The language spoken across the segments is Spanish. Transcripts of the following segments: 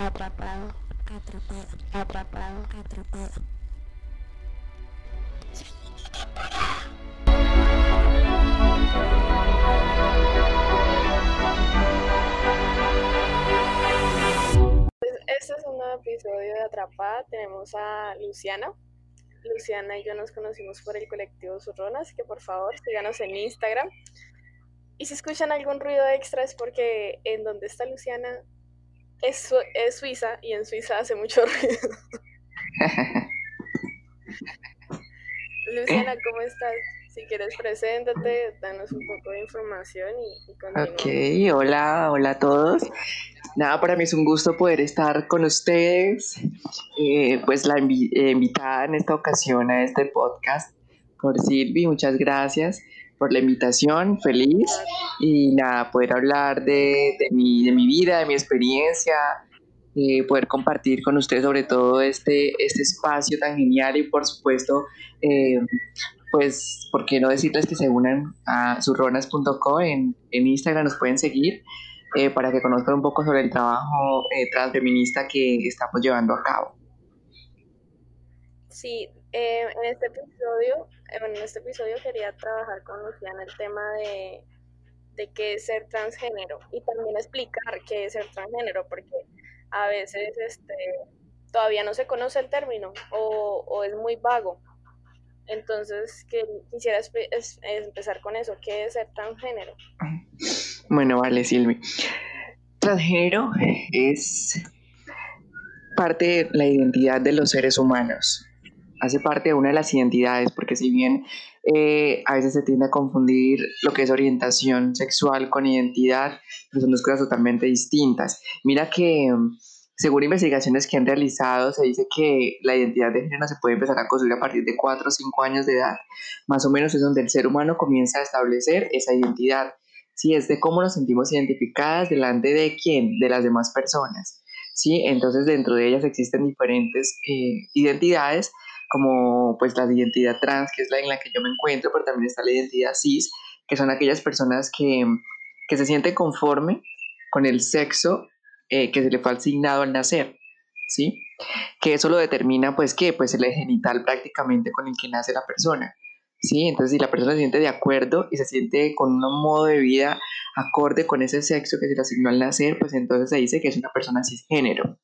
Atrapado. Atrapado. Atrapado. Atrapado. Este es un nuevo episodio de Atrapada. Tenemos a Luciana. Luciana y yo nos conocimos por el colectivo Zurrona, así que por favor síganos en Instagram. Y si escuchan algún ruido extra es porque en donde está Luciana es, es Suiza y en Suiza hace mucho ruido. Luciana, ¿cómo estás? Si quieres, preséntate, danos un poco de información y, y Ok, hola, hola a todos. Nada, para mí es un gusto poder estar con ustedes, eh, pues la eh, invitada en esta ocasión a este podcast por Silvi, muchas gracias por la invitación, feliz y nada, poder hablar de, de, mi, de mi vida, de mi experiencia, eh, poder compartir con ustedes sobre todo este, este espacio tan genial y por supuesto, eh, pues, ¿por qué no decirles que se unan a surronas.co en, en Instagram, nos pueden seguir eh, para que conozcan un poco sobre el trabajo transfeminista que estamos llevando a cabo. Sí, en este episodio, en este episodio quería trabajar con Luciana el tema de, de qué es ser transgénero y también explicar qué es ser transgénero, porque a veces este, todavía no se conoce el término o, es muy vago. Entonces, que quisiera empezar con eso. ¿Qué es ser transgénero? Bueno, vale, Silvi. Transgénero es parte de la identidad de los seres humanos. Hace parte de una de las identidades, porque si bien eh, a veces se tiende a confundir lo que es orientación sexual con identidad, pero son dos cosas totalmente distintas. Mira que según investigaciones que han realizado, se dice que la identidad de género se puede empezar a construir a partir de 4 o 5 años de edad. Más o menos es donde el ser humano comienza a establecer esa identidad. Sí, es de cómo nos sentimos identificadas delante de quién, de las demás personas. ¿sí? Entonces dentro de ellas existen diferentes eh, identidades como pues la identidad trans, que es la en la que yo me encuentro, pero también está la identidad cis, que son aquellas personas que, que se sienten conforme con el sexo eh, que se le fue asignado al nacer, ¿sí? Que eso lo determina, pues, ¿qué? Pues el genital prácticamente con el que nace la persona, ¿sí? Entonces, si la persona se siente de acuerdo y se siente con un modo de vida acorde con ese sexo que se le asignó al nacer, pues entonces se dice que es una persona cisgénero,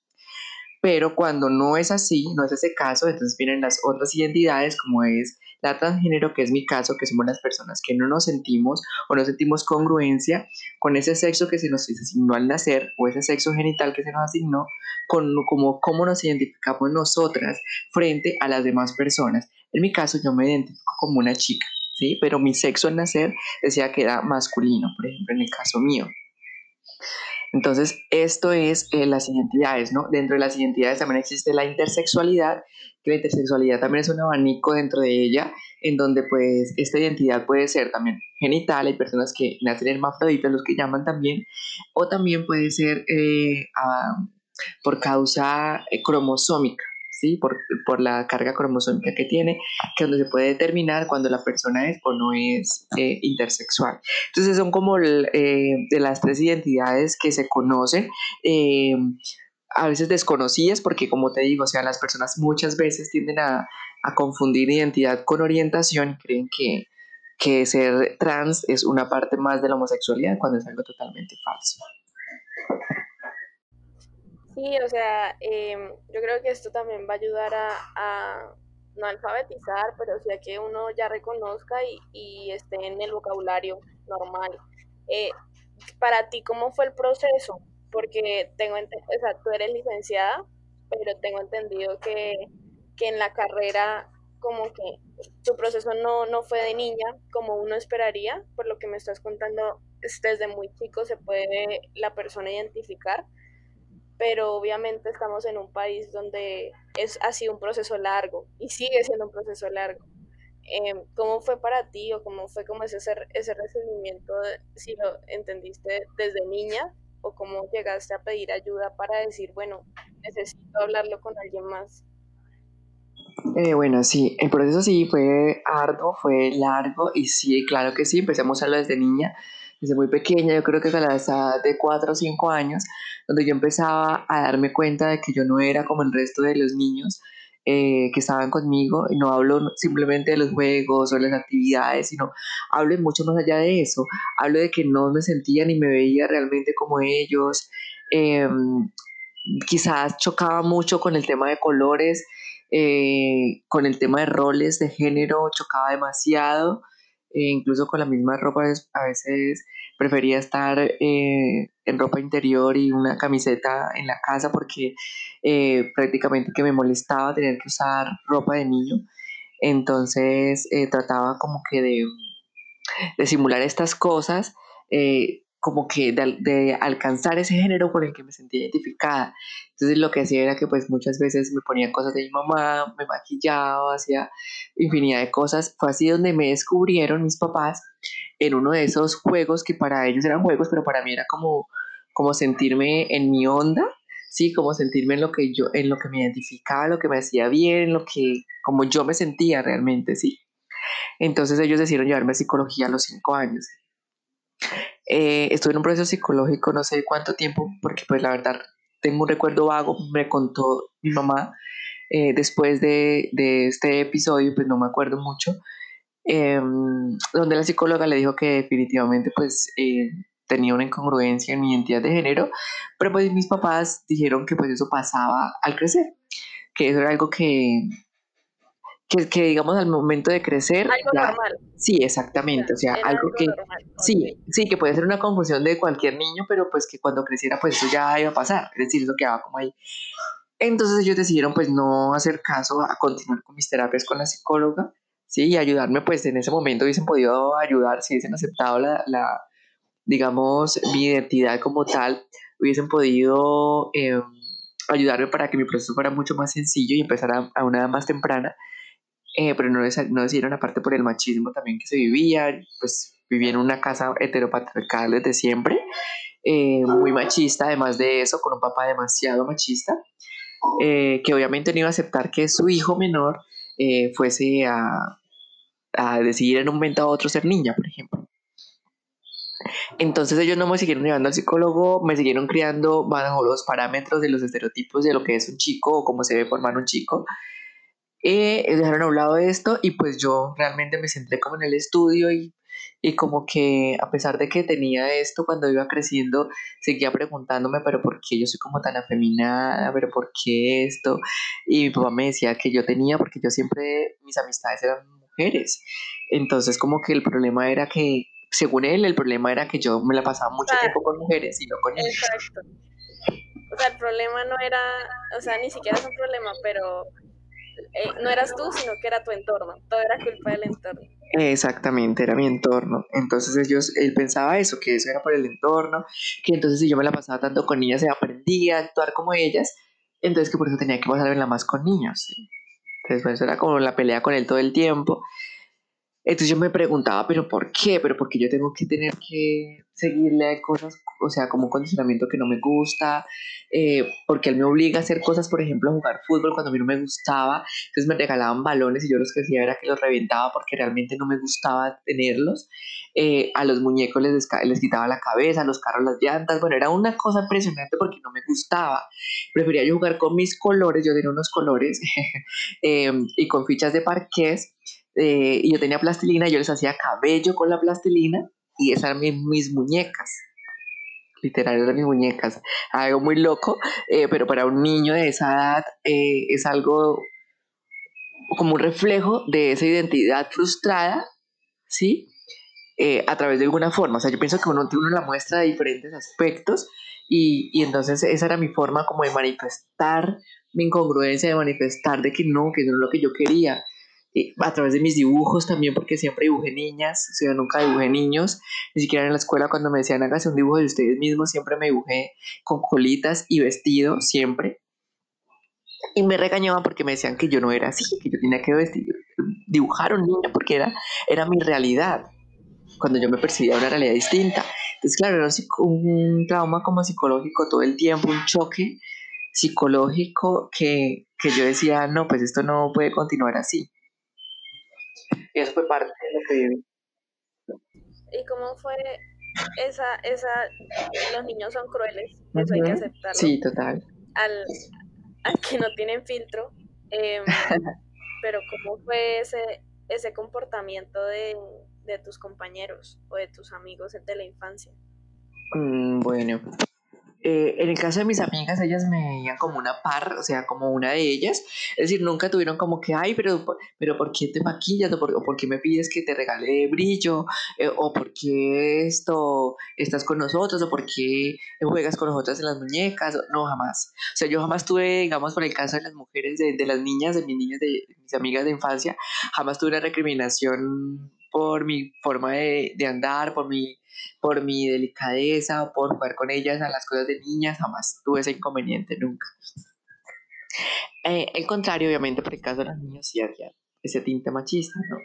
pero cuando no es así, no es ese caso, entonces vienen las otras identidades como es la transgénero, que es mi caso, que somos las personas que no nos sentimos o no sentimos congruencia con ese sexo que se nos asignó al nacer o ese sexo genital que se nos asignó, con como cómo nos identificamos nosotras frente a las demás personas. En mi caso yo me identifico como una chica, ¿sí? Pero mi sexo al nacer decía que era masculino, por ejemplo, en el caso mío. Entonces, esto es eh, las identidades, ¿no? Dentro de las identidades también existe la intersexualidad, que la intersexualidad también es un abanico dentro de ella, en donde pues esta identidad puede ser también genital, hay personas que nacen hermafroditas, los que llaman también, o también puede ser eh, por causa eh, cromosómica, por, la carga cromosómica que tiene, que es donde se puede determinar cuando la persona es o no es eh, intersexual. Entonces son como eh, de las tres identidades que se conocen. Eh, a veces desconocidas porque como te digo, o sea, las personas muchas veces tienden a, confundir identidad con orientación y creen que, que ser trans es una parte más de la homosexualidad cuando es algo totalmente falso. Sí, o sea, em, yo creo que esto también va a ayudar a, no alfabetizar, pero sí a que uno ya reconozca y, esté en el vocabulario normal. Eh, para ti, ¿cómo fue el proceso? Porque tengo, o sea, tú eres licenciada, pero tengo entendido que, que en la carrera como que tu proceso no, no fue de niña como uno esperaría, por lo que me estás contando, desde muy chico se puede la persona identificar pero obviamente estamos en un país donde es, ha sido un proceso largo y sigue siendo un proceso largo. Em, ¿Cómo fue para ti o cómo fue como ese, ese recibimiento, si lo entendiste desde niña o cómo llegaste a pedir ayuda para decir, bueno, necesito hablarlo con alguien más? Eh, bueno, sí, el proceso sí fue arduo, fue largo y sí, claro que sí, empezamos a hablar desde niña desde muy pequeña, yo creo que a la edad de 4 o 5 años, donde yo empezaba a darme cuenta de que yo no era como el resto de los niños eh, que estaban conmigo, no hablo simplemente de los juegos o las actividades, sino hablo mucho más allá de eso, hablo de que no me sentía ni me veía realmente como ellos, em, quizás chocaba mucho con el tema de colores, eh, con el tema de roles de género, chocaba demasiado, e incluso con la misma ropa a veces prefería estar eh, en ropa interior y una camiseta en la casa porque eh, prácticamente que me molestaba tener que usar ropa de niño. Entonces trataba como que de, simular estas cosas como que de, alcanzar ese género con el que me sentía identificada. Entonces lo que hacía era que pues muchas veces me ponía cosas de mi mamá, me maquillaba, hacía infinidad de cosas. Fue así donde me descubrieron mis papás en uno de esos juegos que para ellos eran juegos, pero para mí era como, como sentirme en mi onda, sí, como sentirme en lo que yo, en lo que me identificaba, lo que me hacía bien, lo que, como yo me sentía realmente, sí. Entonces ellos decidieron llevarme a psicología a los cinco años. Eh, estuve en un proceso psicológico no sé cuánto tiempo, porque pues la verdad tengo un recuerdo vago, me contó mi mamá eh, después de, de, este episodio, pues no me acuerdo mucho, em, donde la psicóloga le dijo que definitivamente pues eh, tenía una incongruencia en mi identidad de género, pero pues mis papás dijeron que pues eso pasaba al crecer, que eso era algo que, que, digamos al momento de crecer. Algo normal. Sí, exactamente. O sea, algo, que. Sí, sí, que puede ser una confusión de cualquier niño, pero pues que cuando creciera, pues eso ya iba a pasar. Es decir, eso quedaba como ahí. Entonces ellos decidieron pues no hacer caso a continuar con mis terapias con la psicóloga, sí, y ayudarme pues en ese momento hubiesen podido ayudar, si hubiesen aceptado la, la digamos, mi identidad como tal, hubiesen podido em, ayudarme para que mi proceso fuera mucho más sencillo y empezara a una edad más temprana eh, pero no, no decidieron aparte por el machismo también que se vivía, pues vivía en una casa heteropatriarcal desde siempre, eh, muy machista, además de eso, con un papá demasiado machista, eh, que obviamente no iba a aceptar que su hijo menor fuese a, a decidir en un momento a otro ser niña, por ejemplo. Entonces ellos no me siguieron llevando al psicólogo, me siguieron criando bajo los parámetros de los estereotipos de lo que es un chico o cómo se debe formar un chico. Eh, dejaron a un lado esto y pues yo realmente me centré como en el estudio y, y como que a pesar de que tenía esto cuando iba creciendo, seguía preguntándome, pero ¿por qué yo soy como tan afeminada? ¿Pero por qué esto? Y mi papá me decía que yo tenía, porque yo siempre, mis amistades eran mujeres. Entonces como que el problema era que, según él, el problema era que yo me la pasaba mucho tiempo con mujeres y no con niños. Exacto. O sea, el problema no era, o sea, ni siquiera es un problema, pero eh, no eras tú, sino que era tu entorno. Todo era culpa del entorno. Exactamente, era mi entorno. Entonces ellos, él pensaba eso, que eso era por el entorno, que entonces si yo me la pasaba tanto con niñas, se aprendía a actuar como ellas, entonces que por eso tenía que pasarla más con niños. Entonces pues, eso era como la pelea con él todo el tiempo. Entonces yo me preguntaba, pero ¿por qué? ¿Pero por qué yo tengo que tener que seguirle cosas, o sea, como un condicionamiento que no me gusta? Eh, porque él me obliga a hacer cosas, por ejemplo, jugar fútbol cuando a mí no me gustaba. Entonces me regalaban balones y yo los que hacía era que los reventaba porque realmente no me gustaba tenerlos. Eh, a los muñecos les, les quitaba la cabeza, a los carros las llantas. Bueno, era una cosa impresionante porque no me gustaba. Prefería yo jugar con mis colores, yo tenía unos colores eh, y con fichas de parqués eh, y yo tenía plastilina, yo les hacía cabello con la plastilina y esas eran mis, muñecas. Literal, eran mis muñecas. Algo muy loco, eh, pero para un niño de esa edad eh, es algo como un reflejo de esa identidad frustrada, ¿sí? a través de alguna forma. O sea, yo pienso que uno, uno la muestra de diferentes aspectos y, y entonces esa era mi forma como de manifestar mi incongruencia, de manifestar de que no, que no es lo que yo quería a través de mis dibujos también, porque siempre dibujé niñas, o sea, nunca dibujé niños, ni siquiera en la escuela cuando me decían hágase un dibujo de ustedes mismos, siempre me dibujé con colitas y vestido, siempre. Y me regañaban porque me decían que yo no era así, que yo tenía que vestir, dibujar un niño porque era, era mi realidad, cuando yo me percibía una realidad distinta. Entonces, claro, era un trauma como psicológico todo el tiempo, un choque psicológico que, que yo decía, no, pues esto no puede continuar así. Y eso fue parte de lo que viví. ¿Y cómo fue esa, esa, los niños son crueles, eso hay que aceptarlo. Sí, total. Al, al que no tienen filtro. Em, pero ¿cómo fue ese, ese comportamiento de, de, tus compañeros o de tus amigos de la infancia? Mm, bueno, eh, en el caso de mis amigas, ellas me veían como una par, o sea, como una de ellas. Es decir, nunca tuvieron como que, ay, pero, pero ¿por qué te maquillas? ¿O por, qué me pides que te regale brillo? Eh, ¿O por qué esto estás con nosotros? ¿O por qué juegas con nosotras en las muñecas? No, jamás. O sea, yo jamás tuve, digamos, por el caso de las mujeres, de, de las niñas, de mis niñas, de, mis amigas de infancia, jamás tuve una recriminación por mi forma de, de andar, por mi por mi delicadeza, por jugar con ellas a las cosas de niñas, jamás tuve ese inconveniente, nunca. Eh, el contrario, obviamente, por el caso de las niñas, sí había ese tinte machista, ¿no?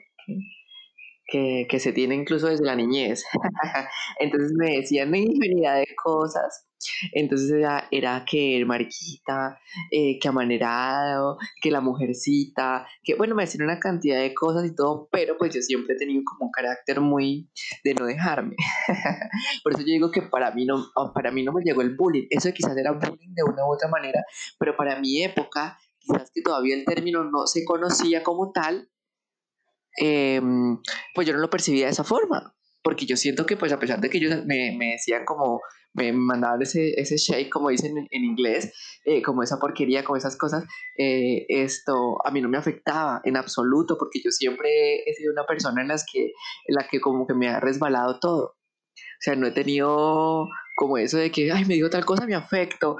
Que, que, se tiene incluso desde la niñez. Entonces me decían infinidad de cosas entonces era, era que el mariquita, eh, que amanerado, que la mujercita, que bueno, me decían una cantidad de cosas y todo, pero pues yo siempre he tenido como un carácter muy de no dejarme. Por eso yo digo que para mí no, para mí no me llegó el bullying. Eso quizás era bullying de una u otra manera, pero para mi época, quizás que todavía el término no se conocía como tal, em, pues yo no lo percibía de esa forma porque yo siento que pues a pesar de que ellos me, me decían como, me mandaban ese, ese shake, como dicen en, inglés, eh, como esa porquería, como esas cosas, eh, esto a mí no me afectaba en absoluto, porque yo siempre he sido una persona en, las que, en la que como que me ha resbalado todo. O sea, no he tenido como eso de que, ay, me dijo tal cosa, me afecto,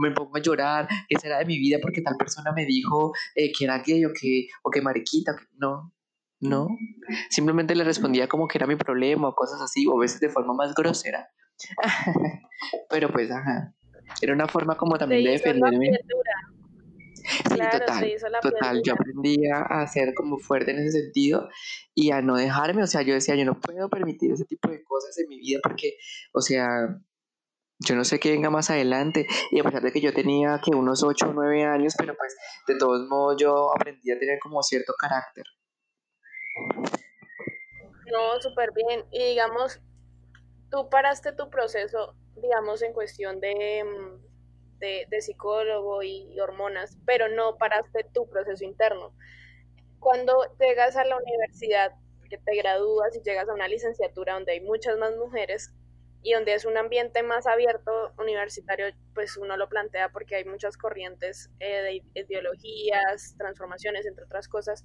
me pongo a llorar, ¿qué será de mi vida porque tal persona me dijo eh, que era gay o que, o que mariquita? No, no. Simplemente le respondía como que era mi problema o cosas así, o a veces de forma más grosera. Pero pues, ajá. Era una forma como también de defenderme. Sí, total, total. Yo aprendí a ser como fuerte en ese sentido y a no dejarme, o sea, yo decía, yo no puedo permitir ese tipo de cosas en mi vida porque, o sea, yo no sé qué venga más adelante y a pesar de que yo tenía que unos 8 o 9 años, pero pues de todos modos yo aprendí a tener como cierto carácter. No, súper bien. Y digamos, tú paraste tu proceso, digamos, en cuestión de, mm, de, psicólogo y, hormonas, pero no paraste tu proceso interno. Cuando llegas a la universidad, que te gradúas y llegas a una licenciatura donde hay muchas más mujeres y donde es un ambiente más abierto universitario, pues uno lo plantea porque hay muchas corrientes eh, de ideologías, transformaciones, entre otras cosas.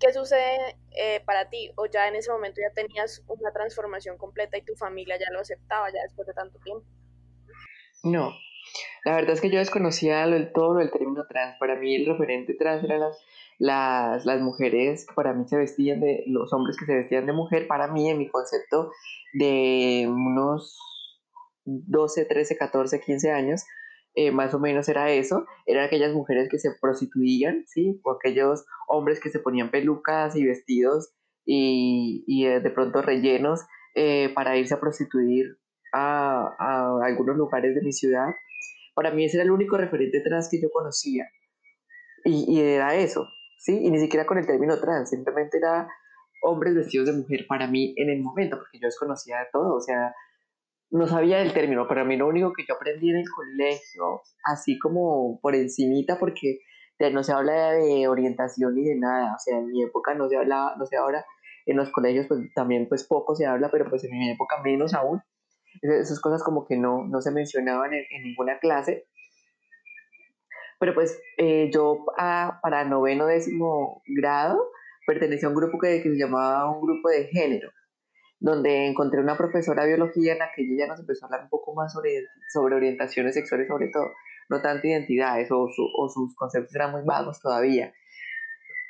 ¿Qué sucede eh, para ti? ¿O ya en ese momento ya tenías una transformación completa y tu familia ya lo aceptaba ya después de tanto tiempo? No, la verdad es que yo desconocía lo, todo lo del término trans. Para mí el referente trans eran las, las, las mujeres que para mí se vestían de, los hombres que se vestían de mujer, para mí en mi concepto de unos 12, 13, 14, 15 años, eh, más o menos era eso, eran aquellas mujeres que se prostituían, ¿sí? O aquellos hombres que se ponían pelucas y vestidos y, y eh, de pronto rellenos eh, para irse a prostituir a, a, algunos lugares de mi ciudad. Para mí ese era el único referente trans que yo conocía. Y, y era eso, ¿sí? Y ni siquiera con el término trans, simplemente era hombres vestidos de mujer para mí en el momento, porque yo desconocía de todo, o sea, no sabía el término, pero a mí lo único que yo aprendí en el colegio, así como por encimita, porque no se habla de orientación ni de nada, o sea, en mi época no se hablaba, no sé ahora, en los colegios pues también pues poco se habla, pero pues en mi época menos aún, esas cosas como que no, no se mencionaban en, ninguna clase, pero pues eh, yo para noveno décimo grado pertenecía a un grupo que, que se llamaba un grupo de género, donde encontré una profesora de biología en la que ella nos empezó a hablar un poco más sobre, sobre orientaciones sexuales, sobre todo, no tanto identidades o, o sus conceptos eran muy vagos todavía.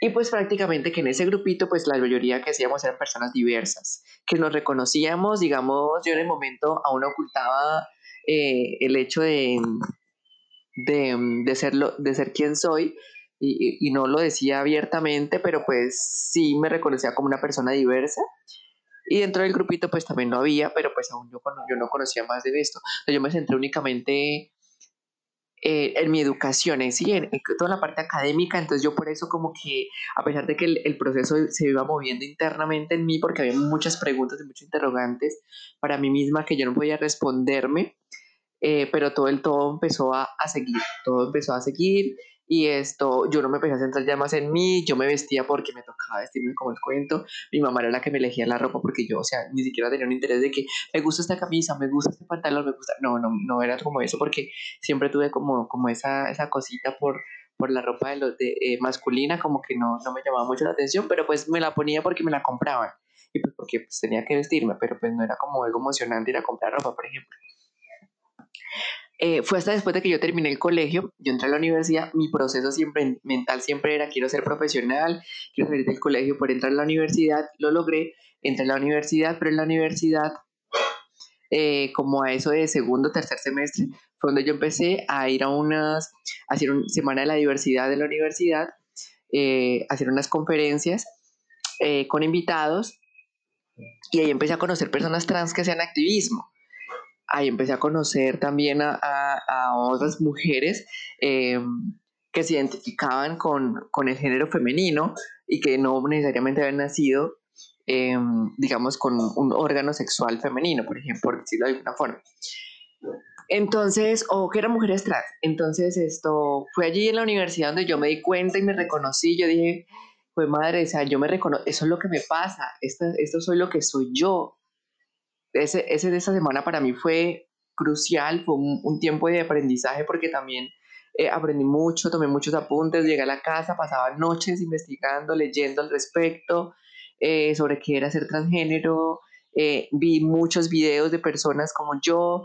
Y pues prácticamente que en ese grupito, pues la mayoría que hacíamos eran personas diversas, que nos reconocíamos, digamos, yo en el momento aún ocultaba eh, el hecho de, de, de, ser de ser quien soy y, y, no lo decía abiertamente, pero pues sí me reconocía como una persona diversa y dentro del grupito pues también no había, pero pues aún yo, yo no conocía más de esto. yo me centré únicamente eh, en mi educación, en sí, en, toda la parte académica, entonces yo por eso como que, a pesar de que el, proceso se iba moviendo internamente en mí, porque había muchas preguntas y muchos interrogantes para mí misma que yo no podía responderme, eh, pero todo el todo empezó a, a seguir, todo empezó a seguir y esto, yo no me empecé a centrar ya más en mí, yo me vestía porque me tocaba vestirme como el cuento, mi mamá era la que me elegía la ropa porque yo, o sea, ni siquiera tenía un interés de que me gusta esta camisa, me gusta este pantalón, me gusta, no, no, no era como eso porque siempre tuve como, como esa, esa cosita por, por la ropa de los de, eh, masculina, como que no, no me llamaba mucho la atención, pero pues me la ponía porque me la compraban y pues porque pues, tenía que vestirme, pero pues no era como algo emocionante ir a comprar ropa, por ejemplo. Eh, fue hasta después de que yo terminé el colegio, yo entré a la universidad, mi proceso siempre mental siempre era quiero ser profesional, quiero salir del colegio por entrar a la universidad, lo logré, entré a la universidad, pero en la universidad, eh, como a eso de segundo, tercer semestre, fue donde yo empecé a ir a unas, a hacer una semana de la diversidad de la universidad, eh, hacer unas conferencias con invitados y ahí empecé a conocer personas trans que hacían activismo ahí empecé a conocer también a, otras mujeres eh, que se identificaban con, el género femenino y que no necesariamente habían nacido, eh, digamos, con un órgano sexual femenino, por ejemplo, por decirlo de alguna forma. Entonces, o que eran mujeres trans. Entonces, esto fue allí en la universidad donde yo me di cuenta y me reconocí. Yo dije, pues madre, o sea, yo me reconozco, eso es lo que me pasa, esto, esto soy lo que soy yo ese, ese de esa semana para mí fue crucial, fue un, tiempo de aprendizaje porque también eh, aprendí mucho, tomé muchos apuntes, llegué a la casa, pasaba noches investigando, leyendo al respecto eh, sobre qué era ser transgénero, eh, vi muchos videos de personas como yo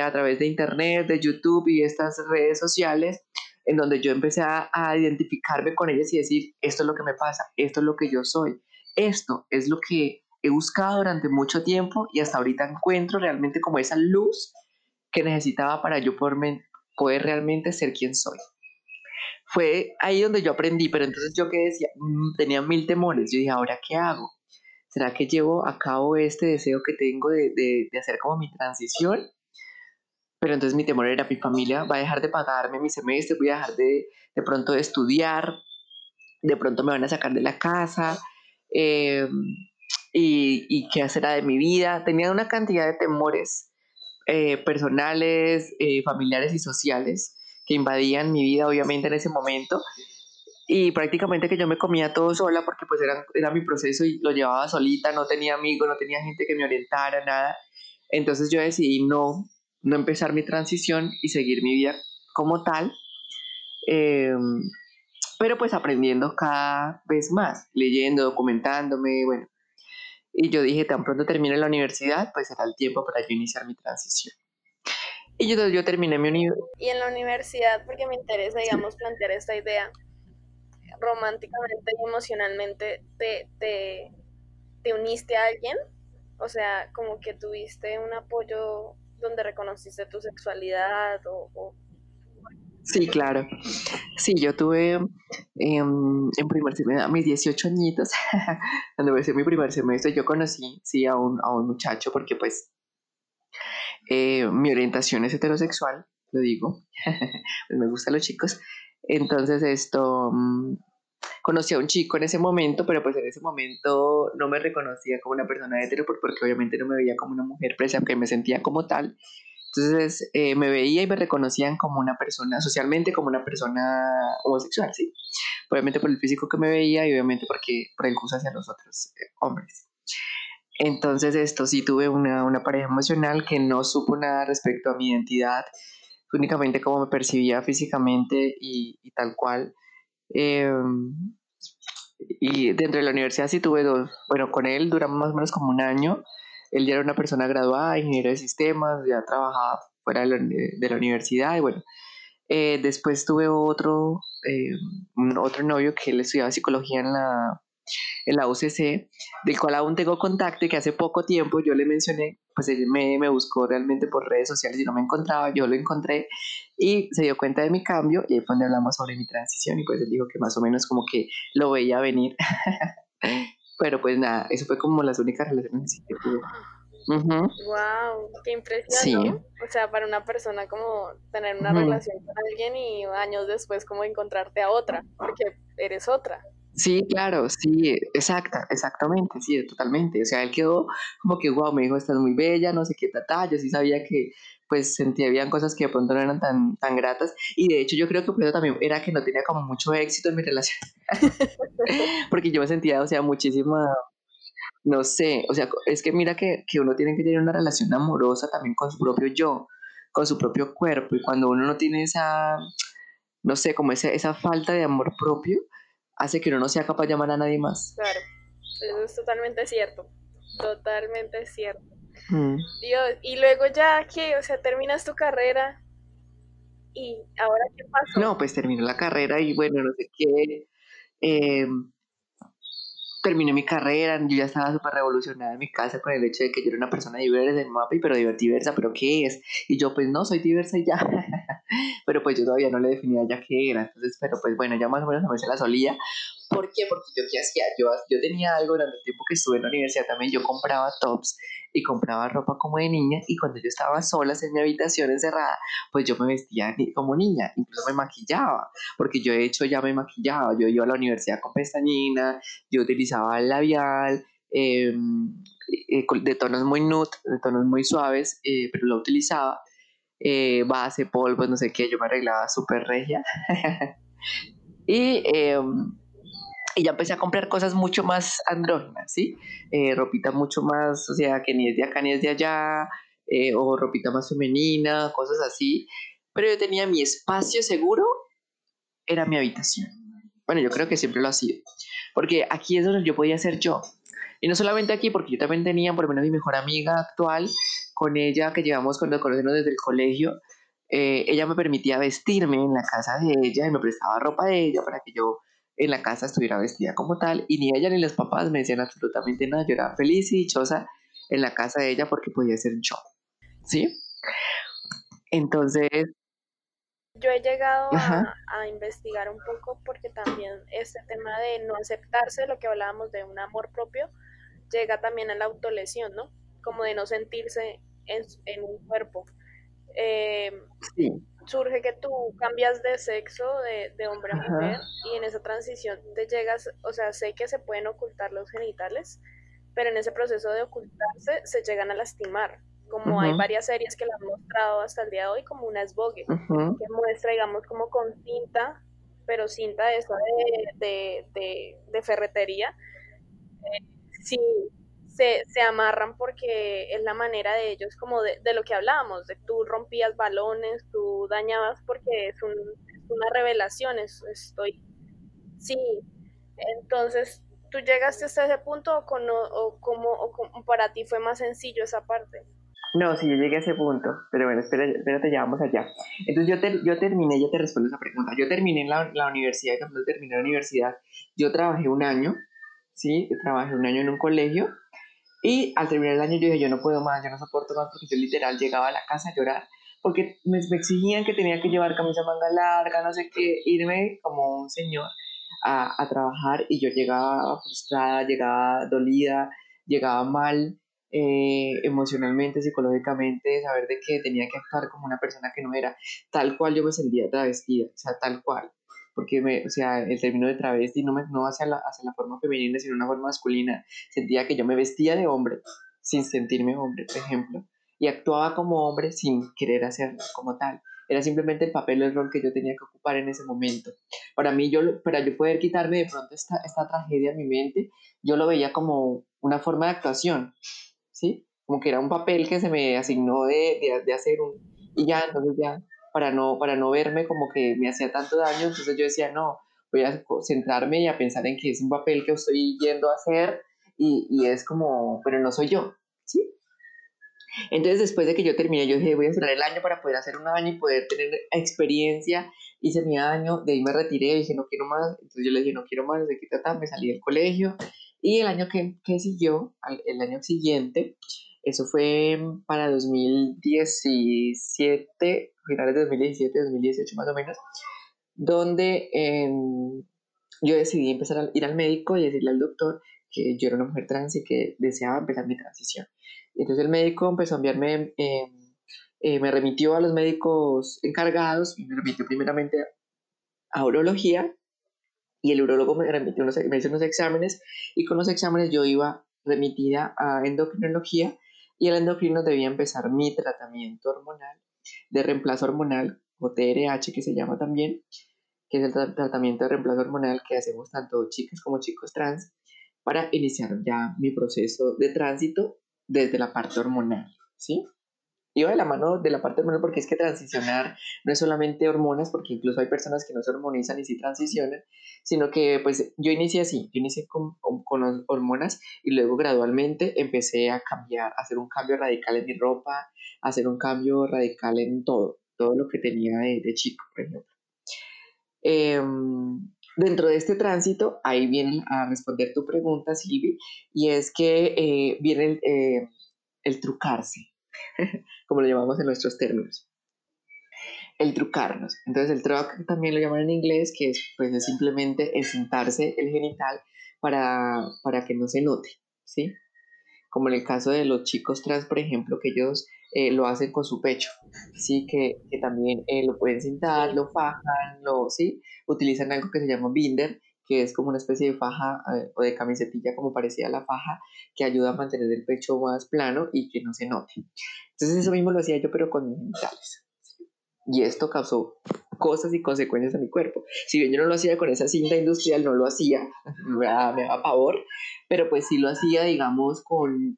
a través de internet, de YouTube y estas redes sociales, en donde yo empecé a, a identificarme con ellas y decir, esto es lo que me pasa, esto es lo que yo soy, esto es lo que he buscado durante mucho tiempo y hasta ahorita encuentro realmente como esa luz que necesitaba para yo poder, realmente ser quien soy. Fue ahí donde yo aprendí, pero entonces yo que decía, mm, tenía mil temores, yo dije, ¿ahora qué hago? ¿Será que llevo a cabo este deseo que tengo de, hacer como mi transición? Pero entonces mi temor era, mi familia va a dejar de pagarme mi semestre, voy a dejar de, de pronto de estudiar, de pronto me van a sacar de la casa, eh, y, qué hacerá de mi vida. Tenía una cantidad de temores eh, personales, eh, familiares y sociales que invadían mi vida, obviamente, en ese momento. Y prácticamente que yo me comía todo sola porque pues era, era mi proceso y lo llevaba solita, no tenía amigos, no tenía gente que me orientara, nada. Entonces yo decidí no, no empezar mi transición y seguir mi vida como tal. Em, pero pues aprendiendo cada vez más, leyendo, documentándome, bueno, y yo dije, tan pronto termine la universidad, pues será el tiempo para yo iniciar mi transición. Y yo, yo terminé mi universidad. Y en la universidad, porque me interesa, digamos, plantear esta idea, románticamente y emocionalmente, ¿te, te, te uniste a alguien? O sea, como que tuviste un apoyo donde reconociste tu sexualidad o Sí, claro. Sí, yo tuve em, en primer semestre, a mis 18 añitos, cuando empecé mi primer semestre, yo conocí, sí, a un, a un muchacho porque pues eh, mi orientación es heterosexual, lo digo, pues me gustan los chicos. Entonces esto, mm, conocí a un chico en ese momento, pero pues en ese momento no me reconocía como una persona hetero porque obviamente no me veía como una mujer presa, aunque me sentía como tal. Entonces eh, me veía y me reconocían como una persona, socialmente como una persona homosexual, sí. Obviamente por el físico que me veía y obviamente porque, por el gusto hacia los otros eh, hombres. Entonces esto sí tuve una, una, pareja emocional que no supo nada respecto a mi identidad, únicamente cómo me percibía físicamente y, y tal cual. Em, y dentro de la universidad sí tuve dos, bueno, con él duramos más o menos como un año él ya era una persona graduada, ingeniero de sistemas, ya trabajaba fuera de la, universidad y bueno, eh, después tuve otro, eh, otro novio que él estudiaba psicología en la, en la UCC, del cual aún tengo contacto y que hace poco tiempo yo le mencioné, pues él me, me, buscó realmente por redes sociales y no me encontraba, yo lo encontré y se dio cuenta de mi cambio y ahí fue donde hablamos sobre mi transición y pues él dijo que más o menos como que lo veía venir. Pero pues nada, eso fue como las únicas relaciones que tuve. Wow, qué impresión. O sea, para una persona como tener una relación con alguien y años después como encontrarte a otra, porque eres otra. Sí, claro, sí, exacta, exactamente, sí, totalmente. O sea, él quedó como que, wow, me dijo, estás muy bella, no sé qué tata. Yo sí sabía que, pues, sentía bien cosas que de pronto no eran tan, tan gratas. Y de hecho, yo creo que por eso también era que no tenía como mucho éxito en mi relación. Porque yo me sentía, o sea, muchísima, no sé, o sea, es que mira que, que uno tiene que tener una relación amorosa también con su propio yo, con su propio cuerpo. Y cuando uno no tiene esa, no sé, como esa, esa falta de amor propio, hace que uno no sea capaz de llamar a nadie más. Claro, eso es totalmente cierto, totalmente cierto. Mm. Dios, y luego ya que, o sea, terminas tu carrera y ahora qué pasó? No, pues terminó la carrera y bueno, no sé qué. Eh, terminé mi carrera, yo ya estaba súper revolucionada en mi casa con el hecho de que yo era una persona diversa en MAPI, pero diversa, pero ¿qué es? Y yo pues no, soy diversa y ya, pero pues yo todavía no le definía ya qué era, entonces, pero pues bueno, ya más o menos a veces la solía. ¿Por qué? Porque yo qué hacía, yo, yo tenía algo durante el tiempo que estuve en la universidad también, yo compraba tops y compraba ropa como de niña y cuando yo estaba sola en mi habitación encerrada, pues yo me vestía como niña, incluso me maquillaba, porque yo de hecho ya me maquillaba, yo iba a la universidad con pestañina, yo utilizaba el labial, em, eh, de tonos muy nude, de tonos muy suaves, eh, pero lo utilizaba, eh, base, polvo, no sé qué, yo me arreglaba súper regia. y em, y ya empecé a comprar cosas mucho más andróginas, ¿sí? Eh, ropita mucho más, o sea, que ni es de acá ni es de allá, eh, o ropita más femenina, cosas así. Pero yo tenía mi espacio seguro, era mi habitación. Bueno, yo creo que siempre lo ha sido. Porque aquí es donde yo podía ser yo. Y no solamente aquí, porque yo también tenía, por lo menos, mi mejor amiga actual, con ella que llevamos cuando conocemos desde el colegio. Eh, ella me permitía vestirme en la casa de ella y me prestaba ropa de ella para que yo en la casa estuviera vestida como tal y ni ella ni los papás me decían absolutamente nada. Yo era feliz y dichosa en la casa de ella porque podía ser yo. ¿Sí? Entonces... Yo he llegado a, investigar un poco porque también este tema de no aceptarse, lo que hablábamos de un amor propio, llega también a la autolesión, ¿no? Como de no sentirse en, en un cuerpo. Eh, sí surge que tú cambias de sexo de, hombre a mujer y en esa transición te llegas, o sea, sé que se pueden ocultar los genitales, pero en ese proceso de ocultarse se llegan a lastimar. Como hay varias series que lo han mostrado hasta el día de hoy, como una es Vogue, que muestra, digamos, como con cinta, pero cinta esa de, de, de, ferretería. Eh, sí, se, se, amarran porque es la manera de ellos como de, de, lo que hablábamos, de tú rompías balones, tú dañabas porque es, un, una revelación, es, estoy, sí, entonces tú llegaste hasta ese punto o, con, o, como, o para ti fue más sencillo esa parte. No, sí, yo llegué a ese punto, pero bueno, espérate, espérate ya vamos allá. Entonces yo, yo terminé, ya te respondo esa pregunta, yo terminé la, la universidad, cuando terminé la universidad, yo trabajé un año, ¿sí? trabajé un año en un colegio y al terminar el año yo dije, yo no puedo más, yo no soporto más porque yo literal llegaba a la casa a llorar porque me, exigían que tenía que llevar camisa manga larga, no sé qué, irme como un señor a, a trabajar y yo llegaba frustrada, llegaba dolida, llegaba mal eh, emocionalmente, psicológicamente, saber de que tenía que actuar como una persona que no era, tal cual yo me sentía travestida, o sea, tal cual porque me, o sea, el término de travesti no, me, no hacia, la, hacia la forma femenina, sino una forma masculina. Sentía que yo me vestía de hombre sin sentirme hombre, por ejemplo, y actuaba como hombre sin querer hacerlo como tal. Era simplemente el papel o el rol que yo tenía que ocupar en ese momento. Para mí, yo, para yo poder quitarme de pronto esta, esta tragedia en mi mente, yo lo veía como una forma de actuación, ¿sí? Como que era un papel que se me asignó de, de, de hacer un... Y ya, entonces ya para no, para no verme como que me hacía tanto daño, entonces yo decía, no, voy a centrarme y a pensar en que es un papel que estoy yendo a hacer y, y es como, pero no soy yo, ¿sí? Entonces después de que yo terminé, yo dije, voy a esperar el año para poder hacer un año y poder tener experiencia, hice mi año, de ahí me retiré, dije, no quiero más, entonces yo le dije, no quiero más, de qué tratar, me salí del colegio y el año que, que siguió, el año siguiente, eso fue para 2017, finales de 2017, 2018 más o menos, donde em, yo decidí empezar a ir al médico y decirle al doctor que yo era una mujer trans y que deseaba empezar mi transición. Y entonces el médico empezó a enviarme, eh, eh, me remitió a los médicos encargados, me remitió primeramente a urología y el urólogo me remitió unos, me hizo unos exámenes y con los exámenes yo iba remitida a endocrinología y el endocrino debía empezar mi tratamiento hormonal de reemplazo hormonal o TRH que se llama también, que es el tra- tratamiento de reemplazo hormonal que hacemos tanto chicas como chicos trans para iniciar ya mi proceso de tránsito desde la parte hormonal, ¿sí? Iba de la mano de la parte hormonal porque es que transicionar no es solamente hormonas, porque incluso hay personas que no se hormonizan y sí transicionan, sino que pues yo inicié así, yo inicié con, con hormonas y luego gradualmente empecé a cambiar, a hacer un cambio radical en mi ropa, a hacer un cambio radical en todo, todo lo que tenía de, de chico, por ejemplo. Em, dentro de este tránsito, ahí viene a responder tu pregunta, Silvi, y es que eh, viene el, eh, el trucarse, como lo llamamos en nuestros términos. El trucarnos. Entonces el truck también lo llaman en inglés, que es, pues, es simplemente encintarse el genital para, para que no se note, ¿sí? Como en el caso de los chicos trans, por ejemplo, que ellos eh, lo hacen con su pecho, ¿sí? Que, que también eh, lo pueden cintar, lo fajan, lo, ¿sí? Utilizan algo que se llama binder, que es como una especie de faja eh, o de camisetilla como parecida a la faja, que ayuda a mantener el pecho más plano y que no se note. Entonces eso mismo lo hacía yo, pero con genitales. Y esto causó cosas y consecuencias a mi cuerpo. Si bien yo no lo hacía con esa cinta industrial, no lo hacía, daba, me daba pavor, pero pues sí lo hacía, digamos, con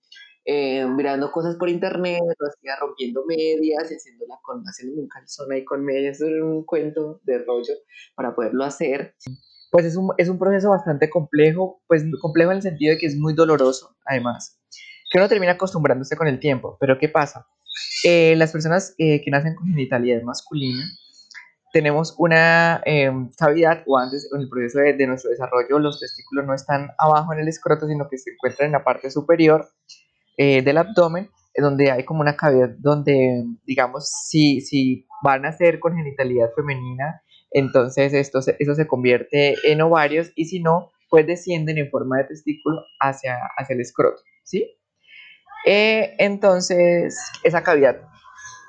eh, mirando cosas por internet, lo hacía rompiendo medias y haciéndola con, haciéndome un calzón ahí con medias, eso era un cuento de rollo para poderlo hacer. Pues es un, es un proceso bastante complejo, pues complejo en el sentido de que es muy doloroso, además, que uno termina acostumbrándose con el tiempo, pero ¿qué pasa? Eh, las personas eh, que nacen con genitalidad masculina tenemos una eh, cavidad o antes en el proceso de, de, nuestro desarrollo los testículos no están abajo en el escroto sino que se encuentran en la parte superior eh, del abdomen donde hay como una cavidad donde digamos si, si van a ser con genitalidad femenina entonces esto se, eso se convierte en ovarios y si no pues descienden en forma de testículo hacia, hacia el escroto ¿sí? Eh, entonces, esa cavidad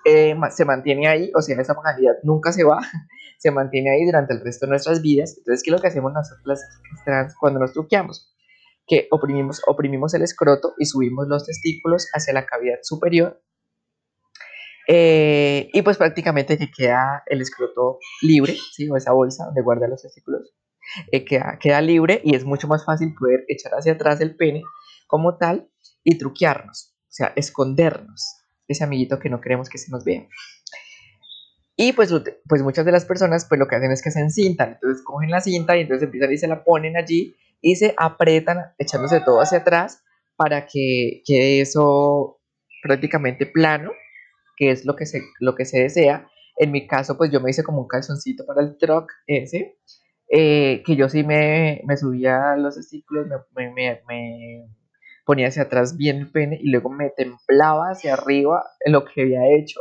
eh, se mantiene ahí, o sea, esa cavidad nunca se va, se mantiene ahí durante el resto de nuestras vidas. Entonces, ¿qué es lo que hacemos nosotros las trans cuando nos truqueamos? Que oprimimos, oprimimos el escroto y subimos los testículos hacia la cavidad superior. Eh, y pues prácticamente que queda el escroto libre, ¿sí? o esa bolsa donde guarda los testículos, queda, queda libre y es mucho más fácil poder echar hacia atrás el pene como tal y truquearnos, o sea, escondernos, ese amiguito que no queremos que se nos vea. Y pues, pues muchas de las personas pues lo que hacen es que se encintan, entonces cogen la cinta y entonces empiezan y se la ponen allí y se apretan echándose todo hacia atrás para que quede eso prácticamente plano, que es lo que se, lo que se desea. En mi caso pues yo me hice como un calzoncito para el truck ese, eh, que yo sí me, me subía los testículos, me, me, me ponía hacia atrás bien el pene y luego me templaba hacia arriba lo que había hecho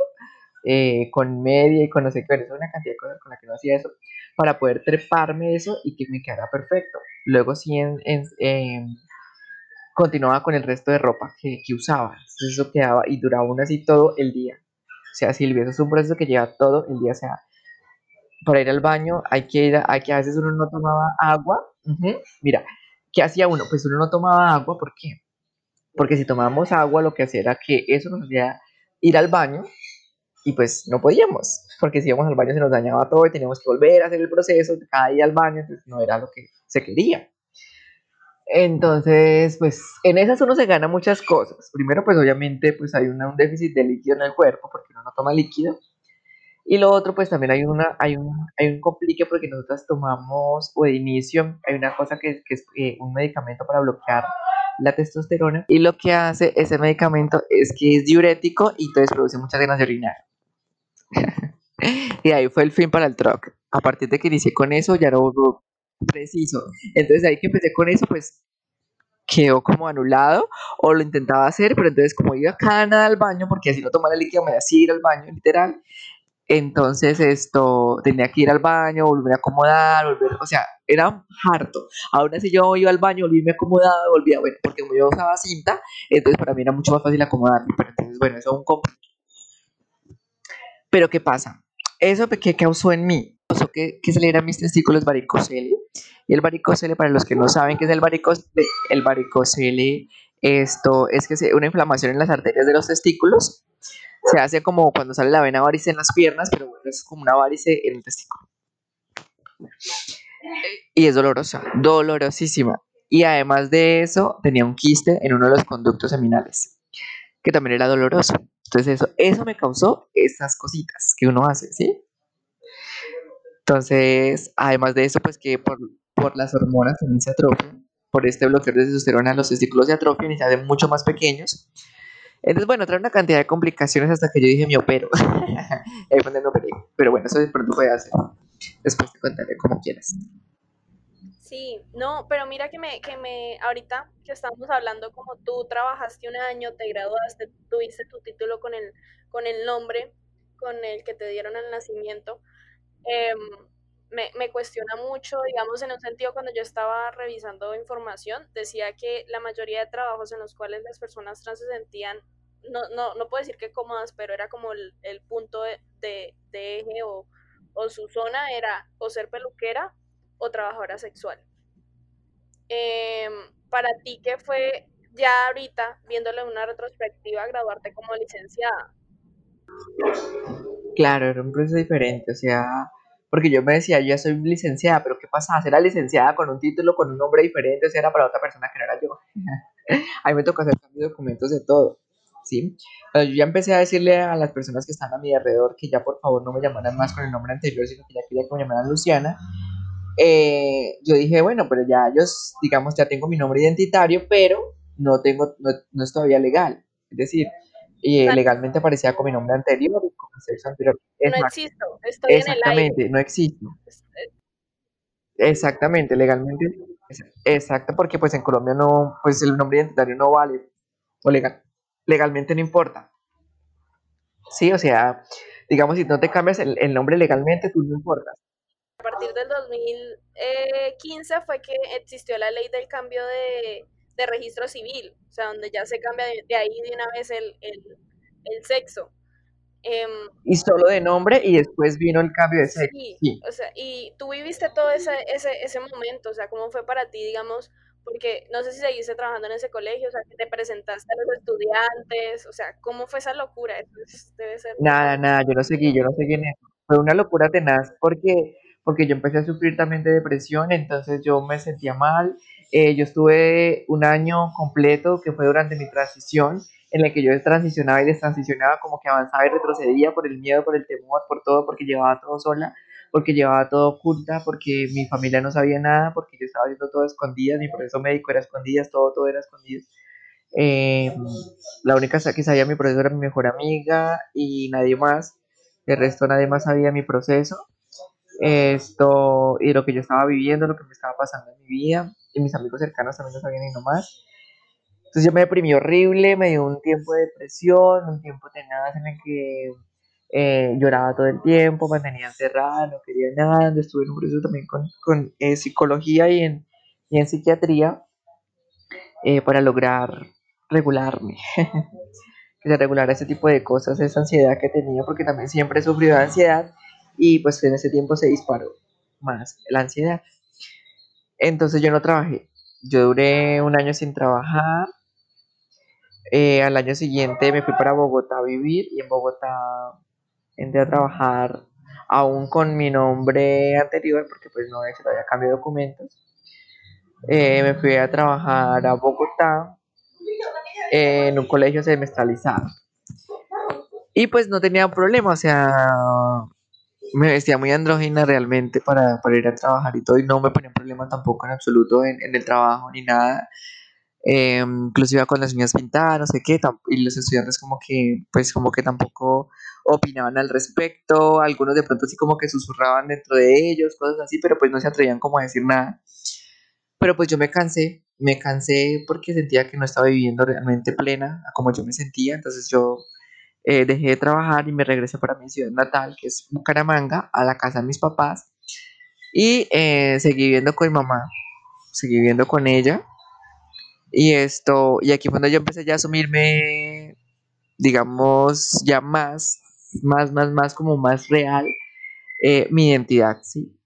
eh, con media y con no sé qué, es una cantidad de cosas con las que no hacía eso para poder treparme eso y que me quedara perfecto. Luego sí en, eh, continuaba con el resto de ropa que, que, usaba. Entonces eso quedaba y duraba aún así todo el día. Sea, Silvia, eso es un proceso que lleva todo el día. O sea, para ir al baño hay que ir, a, hay que a veces uno no tomaba agua. Mira, ¿qué hacía uno? Pues uno no tomaba agua, ¿por qué? Porque si tomábamos agua, lo que hacía era que eso nos hacía ir al baño y pues no podíamos, porque si íbamos al baño se nos dañaba todo y teníamos que volver a hacer el proceso cada día al baño, entonces no era lo que se quería. Entonces, pues en esas uno se gana muchas cosas. Primero, pues obviamente pues hay una, un déficit de líquido en el cuerpo porque uno no toma líquido. Y lo otro, pues también hay, una, hay, un, hay un complique porque nosotros tomamos, o de inicio, hay una cosa que, que es eh, un medicamento para bloquear la testosterona y lo que hace ese medicamento es que es diurético y entonces produce muchas ganas de orinar. y ahí fue el fin para el truck. A partir de que inicié con eso ya no preciso. Entonces ahí que empecé con eso pues quedó como anulado o lo intentaba hacer, pero entonces como iba cada nada al baño porque así no tomaba el líquido me hacía ir al baño literal. Entonces esto tenía que ir al baño, volver a acomodar, volver, o sea, era harto. Aún así yo iba al baño, volví, me acomodaba, volvía, bueno, porque como yo usaba cinta, entonces para mí era mucho más fácil acomodarme. Pero entonces, bueno, eso es un comp- Pero ¿qué pasa? Eso que causó en mí, que, que mis testículos varicocele. Y el varicocele, para los que no saben qué es el varicocele, el varicocele, esto es que es una inflamación en las arterias de los testículos. Se hace como cuando sale la vena varice en las piernas, pero bueno, es como una varice en el testículo. Y es dolorosa, dolorosísima. Y además de eso, tenía un quiste en uno de los conductos seminales, que también era doloroso. Entonces eso, eso me causó esas cositas que uno hace, ¿sí? Entonces, además de eso, pues que por, por las hormonas también se atrofian, por este bloqueo de testosterona los testículos se atrofian y se hacen mucho más pequeños. Entonces, bueno, trae una cantidad de complicaciones hasta que yo dije, me opero. Pero bueno, eso de pronto puede hacer. Después te contaré como quieras. Sí, no, pero mira que me, que me, ahorita que estamos hablando como tú trabajaste un año, te graduaste, tuviste tu título con el, con el nombre con el que te dieron el nacimiento, em, me, me cuestiona mucho, digamos, en un sentido cuando yo estaba revisando información, decía que la mayoría de trabajos en los cuales las personas trans se sentían, no, no, no puedo decir que cómodas, pero era como el, el punto de, de, eje o, o su zona era o ser peluquera o trabajadora sexual. Em, para ti, ¿qué fue ya ahorita, viéndole una retrospectiva, graduarte como licenciada? Claro, era un proceso diferente, o sea, porque yo me decía, yo ya soy licenciada, pero ¿qué pasa? Ser licenciada con un título, con un nombre diferente, o sea, era para otra persona que no era yo. a mí me tocó hacer cambios documentos de todo, ¿sí? Pero yo ya empecé a decirle a las personas que están a mi alrededor que ya por favor no me llamaran más con el nombre anterior, sino que ya quería que me llamaran Luciana. Eh, yo dije, bueno, pero ya ellos, digamos, ya tengo mi nombre identitario, pero no tengo, no, no es todavía legal. Es decir, y legalmente aparecía con mi nombre anterior y con mi sexo anterior. No existo, estoy en el aire. Exactamente, no es- Exactamente, legalmente. Exacto, porque pues en Colombia no, pues el nombre identitario no vale. O legal, legalmente no importa. Sí, o sea, digamos, si no te cambias el, el nombre legalmente, tú no importas. A partir del 2015 fue que existió la ley del cambio de, de registro civil, o sea, donde ya se cambia de, de ahí de una vez el, el, el sexo. Em, Y solo de nombre y después vino el cambio de sexo. Sí, Sí. o sea, y tú viviste todo ese, ese, ese momento, o sea, ¿cómo fue para ti, digamos? Porque no sé si seguiste trabajando en ese colegio, o sea, que te presentaste a los estudiantes, o sea, ¿cómo fue esa locura? Eso es- debe ser... Nada, nada, yo no seguí, yo no seguí en eso. Fue una locura tenaz porque, porque yo empecé a sufrir también de depresión, entonces yo me sentía mal. Eh, yo estuve un año completo, que fue durante mi transición, en el que yo transicionaba y destransicionaba, como que avanzaba y retrocedía por el miedo, por el temor, por todo, porque llevaba todo sola, porque llevaba todo oculta, porque mi familia no sabía nada, porque yo estaba haciendo todo escondidas, mi proceso médico era escondidas, todo, todo era a escondidas. Eh, la única que sabía mi proceso era mi mejor amiga y nadie más. El resto nadie más sabía mi proceso. Esto y lo que yo estaba viviendo, lo que me estaba pasando en mi vida. Y mis amigos cercanos también no sabían ni nomás. Entonces yo me deprimí horrible, me dio un tiempo de depresión, un tiempo tenaz en el que eh, lloraba todo el tiempo, mantenía encerrada, no quería nada. Estuve en un proceso también con, con eh, psicología y en, y en psiquiatría eh, para lograr regularme. que se regulara ese tipo de cosas, esa ansiedad que tenía, porque también siempre he sufrido ansiedad y pues en ese tiempo se disparó más la ansiedad. Entonces yo no trabajé, yo duré un año sin trabajar, eh, al año siguiente me fui para Bogotá a vivir y en Bogotá entré a trabajar aún con mi nombre anterior, porque pues no cambio de documentos. Eh, me fui a trabajar a Bogotá eh, en un colegio semestralizado. Y pues no tenía problema, o sea, me vestía muy andrógina realmente para, para ir a trabajar y todo, y no me ponía problema tampoco en absoluto en, en el trabajo ni nada. Eh, inclusive con las uñas pintadas, no sé qué, y los estudiantes como que, pues como que tampoco opinaban al respecto, algunos de pronto sí como que susurraban dentro de ellos, cosas así, pero pues no se atrevían como a decir nada. Pero pues yo me cansé, me cansé porque sentía que no estaba viviendo realmente plena como yo me sentía, entonces yo eh, dejé de trabajar y me regresé para mi ciudad natal, que es Bucaramanga, a la casa de mis papás. Y eh, seguí viviendo con mi mamá, seguí viviendo con ella. Y esto, y aquí fue donde yo empecé ya a asumirme, digamos, ya más, más, más, más, como más real eh, mi identidad, ¿sí?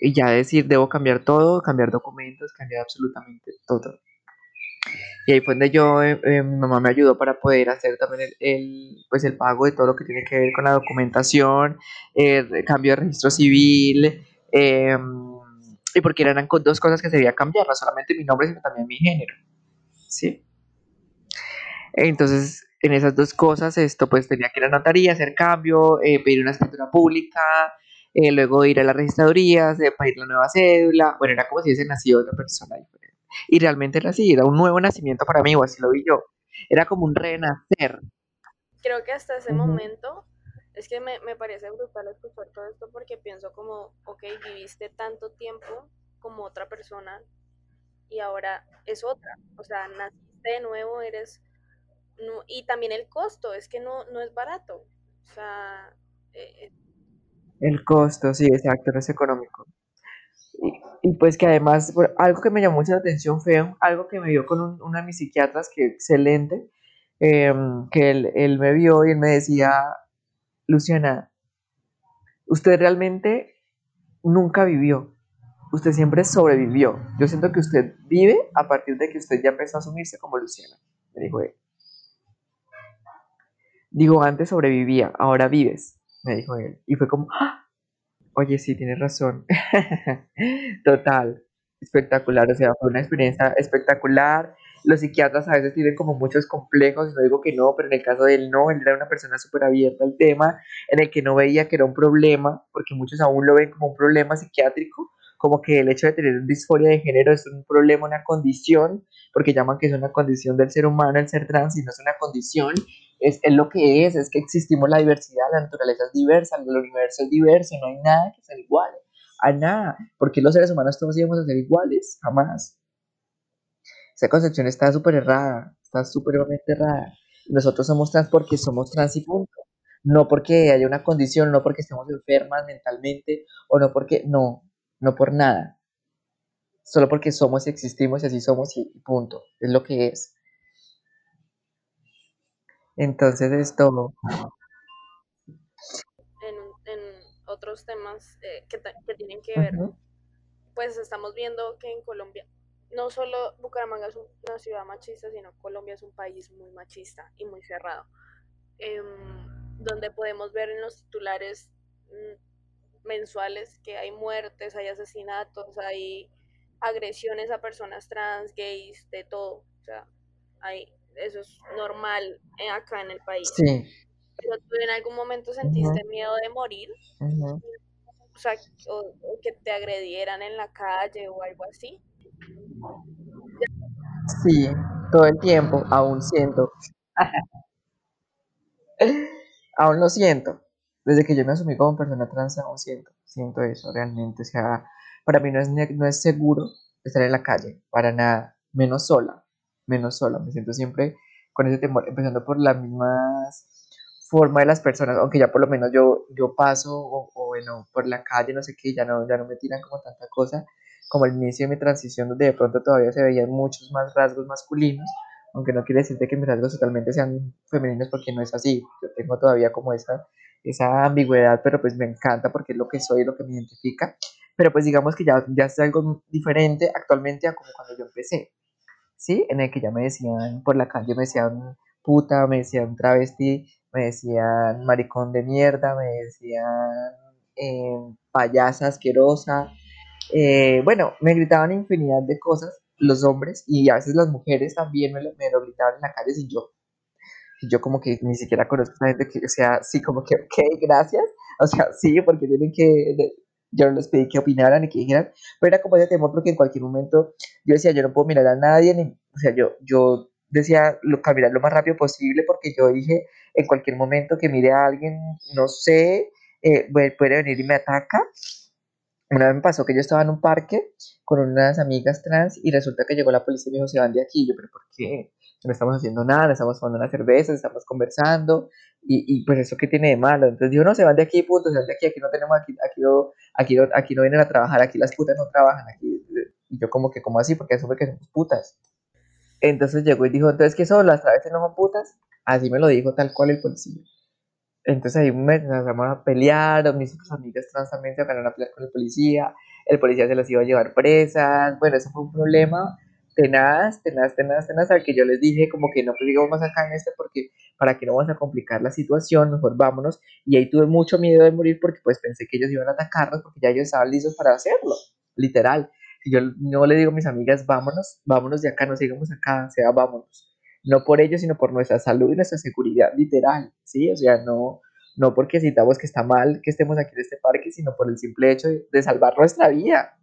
Y ya decir, debo cambiar todo, cambiar documentos, cambiar absolutamente todo. Y ahí fue donde yo, eh, eh, mi mamá me ayudó para poder hacer también el, pues el pago de todo lo que tiene que ver con la documentación, el cambio de registro civil, eh, y porque eran co- dos cosas que se debía cambiar, no solamente mi nombre, sino también mi género. ¿Sí? Entonces, en esas dos cosas, esto pues tenía que ir a la notaría, hacer cambio, eh, pedir una escritura pública, eh, luego ir a las registradurías, eh, pedir la nueva cédula. Bueno, era como si hubiese nacido otra persona diferente. Y realmente era así, era un nuevo nacimiento para mí, o así lo vi yo. Era como un renacer. Creo que hasta ese momento es que me, me parece brutal escuchar todo esto porque pienso como, ok, viviste tanto tiempo como otra persona y ahora es otra. O sea, naciste de nuevo, eres... no- y también el costo, es que no, no es barato. O sea, eh, eh, El costo, sí, exacto, no es económico. Y, pues que además, algo que me llamó mucho la atención fue algo que me dio con un- una de mis psiquiatras, que excelente, em, que él, él me vio y él me decía, Luciana, usted realmente nunca vivió, usted siempre sobrevivió. Yo siento que usted vive a partir de que usted ya empezó a asumirse como Luciana, me dijo él. Digo, antes sobrevivía, ahora vives, me dijo él. Y fue como, ¡ah! Oye, sí, tienes razón. Total, espectacular, o sea, fue una experiencia espectacular. Los psiquiatras a veces tienen como muchos complejos, no digo que no, pero en el caso de él no, él era una persona súper abierta al tema, en el que no veía que era un problema, porque muchos aún lo ven como un problema psiquiátrico, como que el hecho de tener disforia de género es un problema, una condición, porque llaman que es una condición del ser humano el ser trans y no es una condición, es, es lo que es, es que existimos la diversidad, la naturaleza es diversa, el universo es diverso, no hay nada que sea igual a nada, porque los seres humanos todos íbamos a ser iguales, jamás. Esa concepción está súper errada, está supremamente errada. Nosotros somos trans porque somos trans y punto. No porque haya una condición, no porque estemos enfermas mentalmente, o no porque, no, no por nada. Solo porque somos y existimos y así somos y punto. Es lo que es. Entonces esto, en, en otros temas eh, que, ta- que tienen que ver, ujú, pues estamos viendo que en Colombia, no solo Bucaramanga es un- una ciudad machista, sino Colombia es un país muy machista y muy cerrado, em, donde podemos ver en los titulares mm, mensuales que hay muertes, hay asesinatos, hay agresiones a personas trans, gays, de todo, o sea, hay, eso es normal eh, acá en el país. sí, Pero tú en algún momento sentiste miedo de morir, o sea, o, o que te agredieran en la calle o algo así. sí, todo el tiempo, aún siento, aún lo siento. Desde que yo me asumí como persona trans, aún siento, siento eso realmente. O sea, para mí no es, no es seguro estar en la calle, para nada, menos sola, menos sola. Me siento siempre con ese temor, empezando por las mismas forma de las personas, aunque ya por lo menos yo, yo paso o, o bueno, por la calle, no sé qué, ya no, ya no me tiran como tanta cosa, como el inicio de mi transición, donde de pronto todavía se veían muchos más rasgos masculinos, aunque no quiere decirte que mis rasgos totalmente sean femeninos, porque no es así, yo tengo todavía como esa, esa ambigüedad, pero pues me encanta porque es lo que soy, lo que me identifica, pero pues digamos que ya, ya es algo diferente actualmente a como cuando yo empecé, ¿sí? En el que ya me decían por la calle, me decían puta, me decían travesti, me decían maricón de mierda, me decían eh, payasa asquerosa, eh, bueno, me gritaban infinidad de cosas los hombres y a veces las mujeres también me lo, me lo gritaban en la calle sin yo. Y yo como que ni siquiera conozco a esa gente que, o sea, sí, como que, ok, gracias. O sea, sí, porque tienen que, yo no les pedí que opinaran y que dijeran, pero era como ese temor porque en cualquier momento yo decía, yo no puedo mirar a nadie, ni, o sea, yo, yo decía caminar lo más rápido posible porque yo dije, en cualquier momento que mire a alguien, no sé, eh, puede venir y me ataca. una vez me pasó que yo estaba en un parque con unas amigas trans y resulta que llegó la policía y me dijo, se van de aquí. Yo, pero ¿por qué? No estamos haciendo nada, estamos tomando una cerveza, estamos conversando y, y pues eso qué tiene de malo. Entonces dijo, no, se van de aquí, punto, se van de aquí, aquí no tenemos, aquí, aquí, no, aquí, no, vienen a trabajar, aquí las putas no trabajan, aquí. Y yo como que, como así? Porque asume que somos putas. Entonces llegó y dijo, entonces, ¿qué son? ¿Las travestis no son putas? Así me lo dijo tal cual el policía. Entonces ahí me empezamos a pelear, mis otras amigas trans también se fueron a pelear con el policía, el policía se los iba a llevar presas, bueno, eso fue un problema tenaz, tenaz, tenaz, tenaz, al que yo les dije como que no pues digamos más acá en este porque para que no vamos a complicar la situación, mejor vámonos, y ahí tuve mucho miedo de morir porque pues pensé que ellos iban a atacarnos porque ya ellos estaban listos para hacerlo, literal. Si yo no le digo a mis amigas, vámonos, vámonos de acá, no sigamos acá, o sea, vámonos no por ellos, sino por nuestra salud y nuestra seguridad literal, ¿sí? O sea, no, no porque citamos que está mal que estemos aquí en este parque, sino por el simple hecho de, salvar nuestra vida.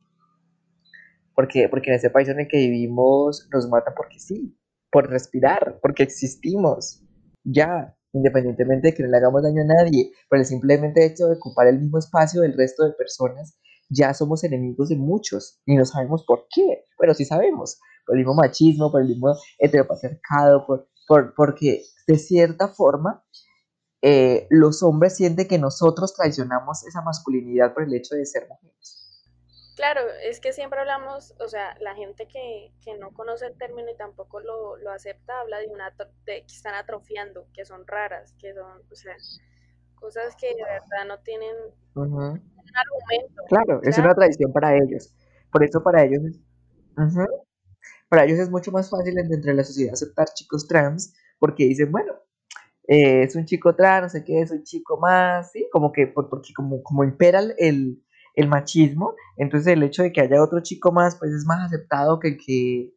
Porque, porque en este país en el que vivimos nos matan porque sí, por respirar, porque existimos, ya, independientemente de que no le hagamos daño a nadie, por el simplemente hecho de ocupar el mismo espacio del resto de personas, ya somos enemigos de muchos y no sabemos por qué. Bueno, sí sabemos, por el mismo machismo, por el mismo heteropatriarcado, por, por, porque de cierta forma eh, los hombres sienten que nosotros traicionamos esa masculinidad por el hecho de ser mujeres. Claro, es que siempre hablamos, o sea, la gente que, que no conoce el término y tampoco lo, lo acepta, habla de una de que están atrofiando, que son raras, que son, o sea, cosas que de verdad no tienen un argumento. Claro, es una tradición para ellos. Por eso para ellos es, para ellos es mucho más fácil dentro de la sociedad aceptar chicos trans porque dicen, bueno, eh, es un chico trans, no sé qué, es un chico más, ¿sí? Como que, porque como, como impera el, el machismo, entonces el hecho de que haya otro chico más, pues es más aceptado que que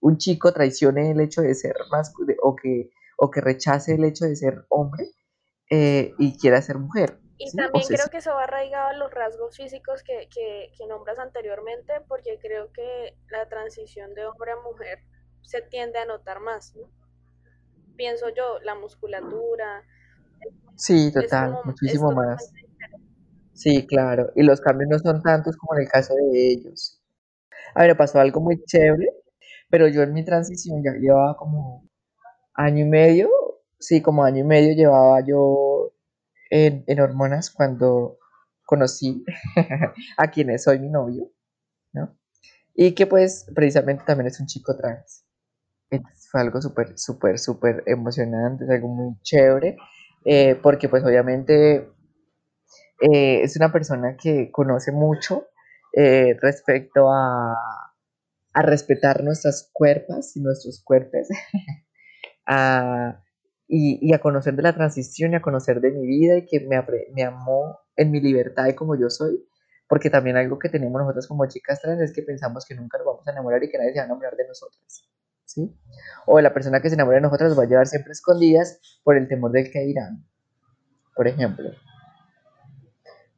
un chico traicione el hecho de ser más, o que, o que rechace el hecho de ser hombre eh, y quiera ser mujer. Y también creo que eso va arraigado a los rasgos físicos que, que, que, nombras anteriormente, porque creo que la transición de hombre a mujer se tiende a notar más, ¿no? Pienso yo, la musculatura. Sí, total, muchísimo más. Sí, claro, y los cambios no son tantos como en el caso de ellos. A ver, pasó algo muy chévere, pero yo en mi transición ya llevaba como año y medio, sí, como año y medio llevaba yo en, hormonas cuando conocí a quien es hoy mi novio, ¿no? Y que pues precisamente también es un chico trans. fue algo súper, súper, súper emocionante, es algo muy chévere, eh, porque pues obviamente eh, es una persona que conoce mucho eh, respecto a, a respetar nuestras cuerpos y nuestros cuerpos, a y, a conocer de la transición y a conocer de mi vida y que me, me amó en mi libertad y como yo soy, porque también algo que tenemos nosotros como chicas trans es que pensamos que nunca nos vamos a enamorar y que nadie se va a enamorar de nosotras, ¿sí? O la persona que se enamora de nosotras nos va a llevar siempre escondidas por el temor del que dirán, por ejemplo.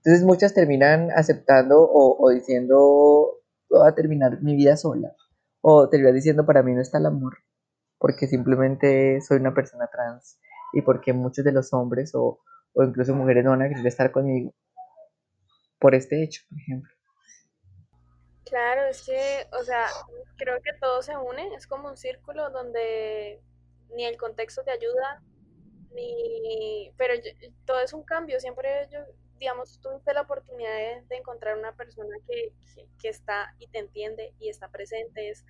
Entonces muchas terminan aceptando o, diciendo, voy a terminar mi vida sola, o terminan diciendo, para mí no está el amor, porque simplemente soy una persona trans y porque muchos de los hombres o, o incluso mujeres no van a querer estar conmigo por este hecho, por ejemplo. Claro, es que, o sea, creo que todo se une, es como un círculo donde ni el contexto te ayuda, ni, pero todo es un cambio, siempre yo, digamos, tuviste la oportunidad de, encontrar una persona que, que, está y te entiende y está presente, es,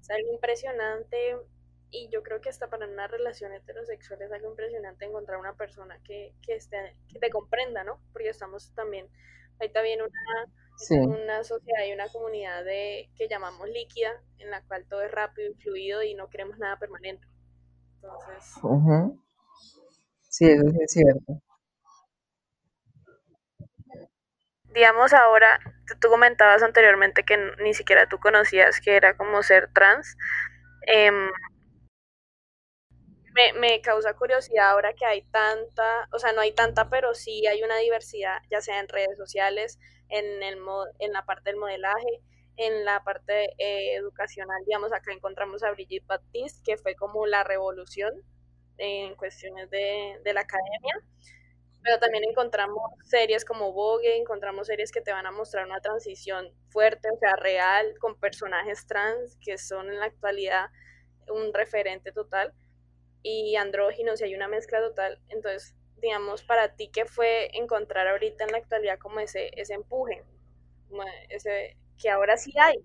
es algo impresionante y yo creo que hasta para una relación heterosexual es algo impresionante encontrar una persona que, que, esté, que te comprenda, ¿no? Porque estamos también, ahorita viene una, una sociedad y una comunidad de, que llamamos líquida, en la cual todo es rápido y fluido y no queremos nada permanente. Entonces... Sí, eso es cierto. Digamos ahora, tú comentabas anteriormente que ni siquiera tú conocías que era como ser trans. Eh, me, causa curiosidad ahora que hay tanta, o sea, no hay tanta, pero sí hay una diversidad, ya sea en redes sociales, en, el, en la parte del modelaje, en la parte eh, educacional, digamos, acá encontramos a Brigitte Baptiste, que fue como la revolución en cuestiones de, de la academia. Pero también encontramos series como Vogue, encontramos series que te van a mostrar una transición fuerte, o sea, real, con personajes trans que son en la actualidad un referente total y andróginos y hay una mezcla total. Entonces, digamos, para ti, ¿qué fue encontrar ahorita en la actualidad como ese, ese empuje? ese, que ahora sí hay,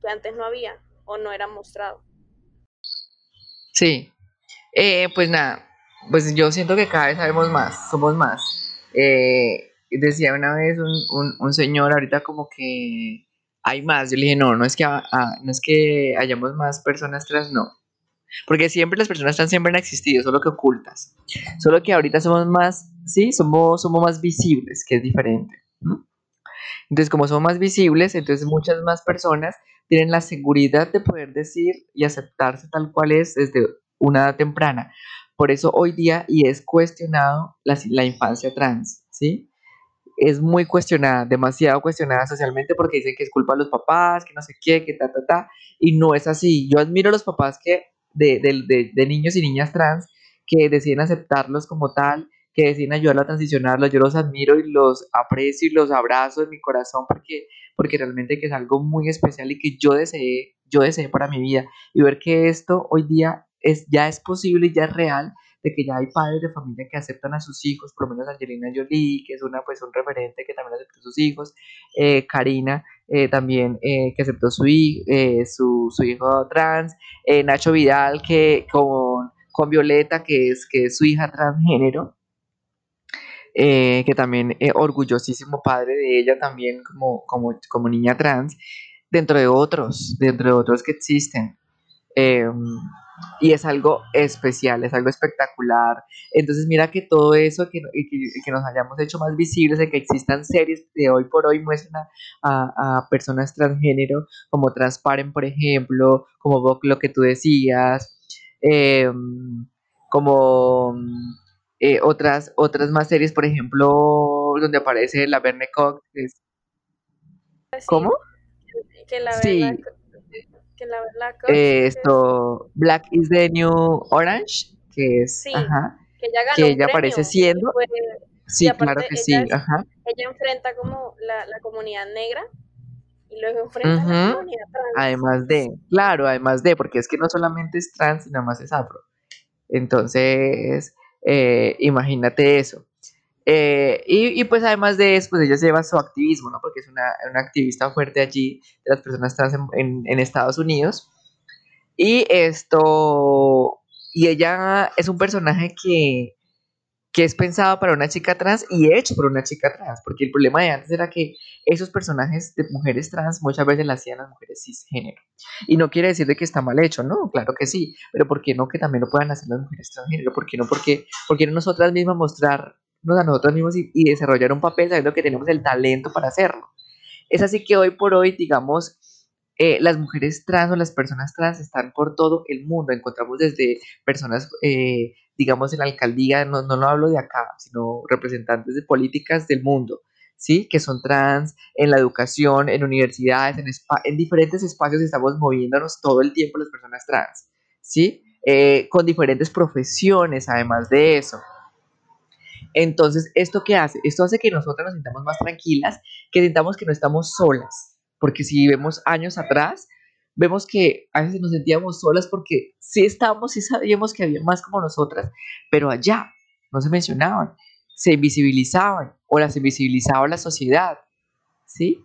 que antes no había o no era mostrado. Sí, eh, pues nada, pues yo siento que cada vez sabemos más, somos más. Eh, decía una vez un, un, señor ahorita como que hay más. Yo le dije, no, no es que, no es que hayamos más personas trans, no. Porque siempre las personas trans siempre han existido, solo que ocultas. Solo que ahorita somos más, sí, somos, somos más visibles, que es diferente. Entonces, como somos más visibles, entonces muchas más personas tienen la seguridad de poder decir y aceptarse tal cual es desde una edad temprana. Por eso hoy día y es cuestionado la, infancia trans, ¿sí? Es muy cuestionada, demasiado cuestionada socialmente porque dicen que es culpa de los papás, que no sé qué, que ta, ta, ta. Y no es así. Yo admiro a los papás que de, niños y niñas trans que deciden aceptarlos como tal, que deciden ayudarlo a transicionarlos. Yo los admiro y los aprecio y los abrazo en mi corazón porque, porque realmente que es algo muy especial y que yo deseé, yo deseé para mi vida. Y ver que esto hoy día es, ya es posible y ya es real de que ya hay padres de familia que aceptan a sus hijos, por lo menos Angelina Jolie, que es una pues un referente que también aceptó a sus hijos, eh, Karina eh, también eh, que aceptó su, su, su, hijo trans, Nacho Vidal que con, con Violeta que es, que es su hija transgénero, que también orgullosísimo padre de ella también como, como, como niña trans, dentro de otros, dentro de otros que existen. Y es algo especial, es algo espectacular. Entonces mira que todo eso, que, que, nos hayamos hecho más visibles, de que existan series de hoy por hoy muestran a, personas transgénero, como Transparen, por ejemplo, como lo que tú decías, em, como eh, otras, otras más series, por ejemplo, donde aparece la Verne Cox. ¿Cómo? Que la sí que la Black esto Black is the New Orange que es ajá, que ella, ganó que ella aparece siendo sí claro que sí ajá. ella enfrenta como la, la, comunidad negra y luego enfrenta a la comunidad trans. Además de claro además de porque es que no solamente es trans sino más es afro. Entonces eh, imagínate eso eh, y, pues además de eso, pues ella lleva su activismo, ¿no? Porque es una, una activista fuerte allí de las personas trans en, en, Estados Unidos. Y esto, y ella es un personaje que, que es pensado para una chica trans y hecho por una chica trans, porque el problema de antes era que esos personajes de mujeres trans muchas veces las hacían las mujeres cisgénero. Y no quiere decir de que está mal hecho, no, claro que sí, pero ¿por qué no que también lo puedan hacer las mujeres transgénero? ¿Por qué no? Porque, porque no nosotras mismas mostrar a nosotros mismos y, desarrollar un papel sabiendo que tenemos el talento para hacerlo. Es así que hoy por hoy, digamos, eh, las mujeres trans o las personas trans están por todo el mundo. Encontramos desde personas, eh, digamos, en la alcaldía, no, no lo hablo de acá, sino representantes de políticas del mundo, ¿sí? Que son trans, en la educación, en universidades, en, en diferentes espacios estamos moviéndonos todo el tiempo las personas trans, ¿sí? Eh, con diferentes profesiones, además de eso. Entonces, ¿esto qué hace? Esto hace que nosotras nos sintamos más tranquilas, que sintamos que no estamos solas. Porque si vemos años atrás, vemos que a veces nos sentíamos solas porque sí estábamos, sí sabíamos que había más como nosotras, pero allá no se mencionaban, se invisibilizaban o las invisibilizaba la sociedad, ¿sí?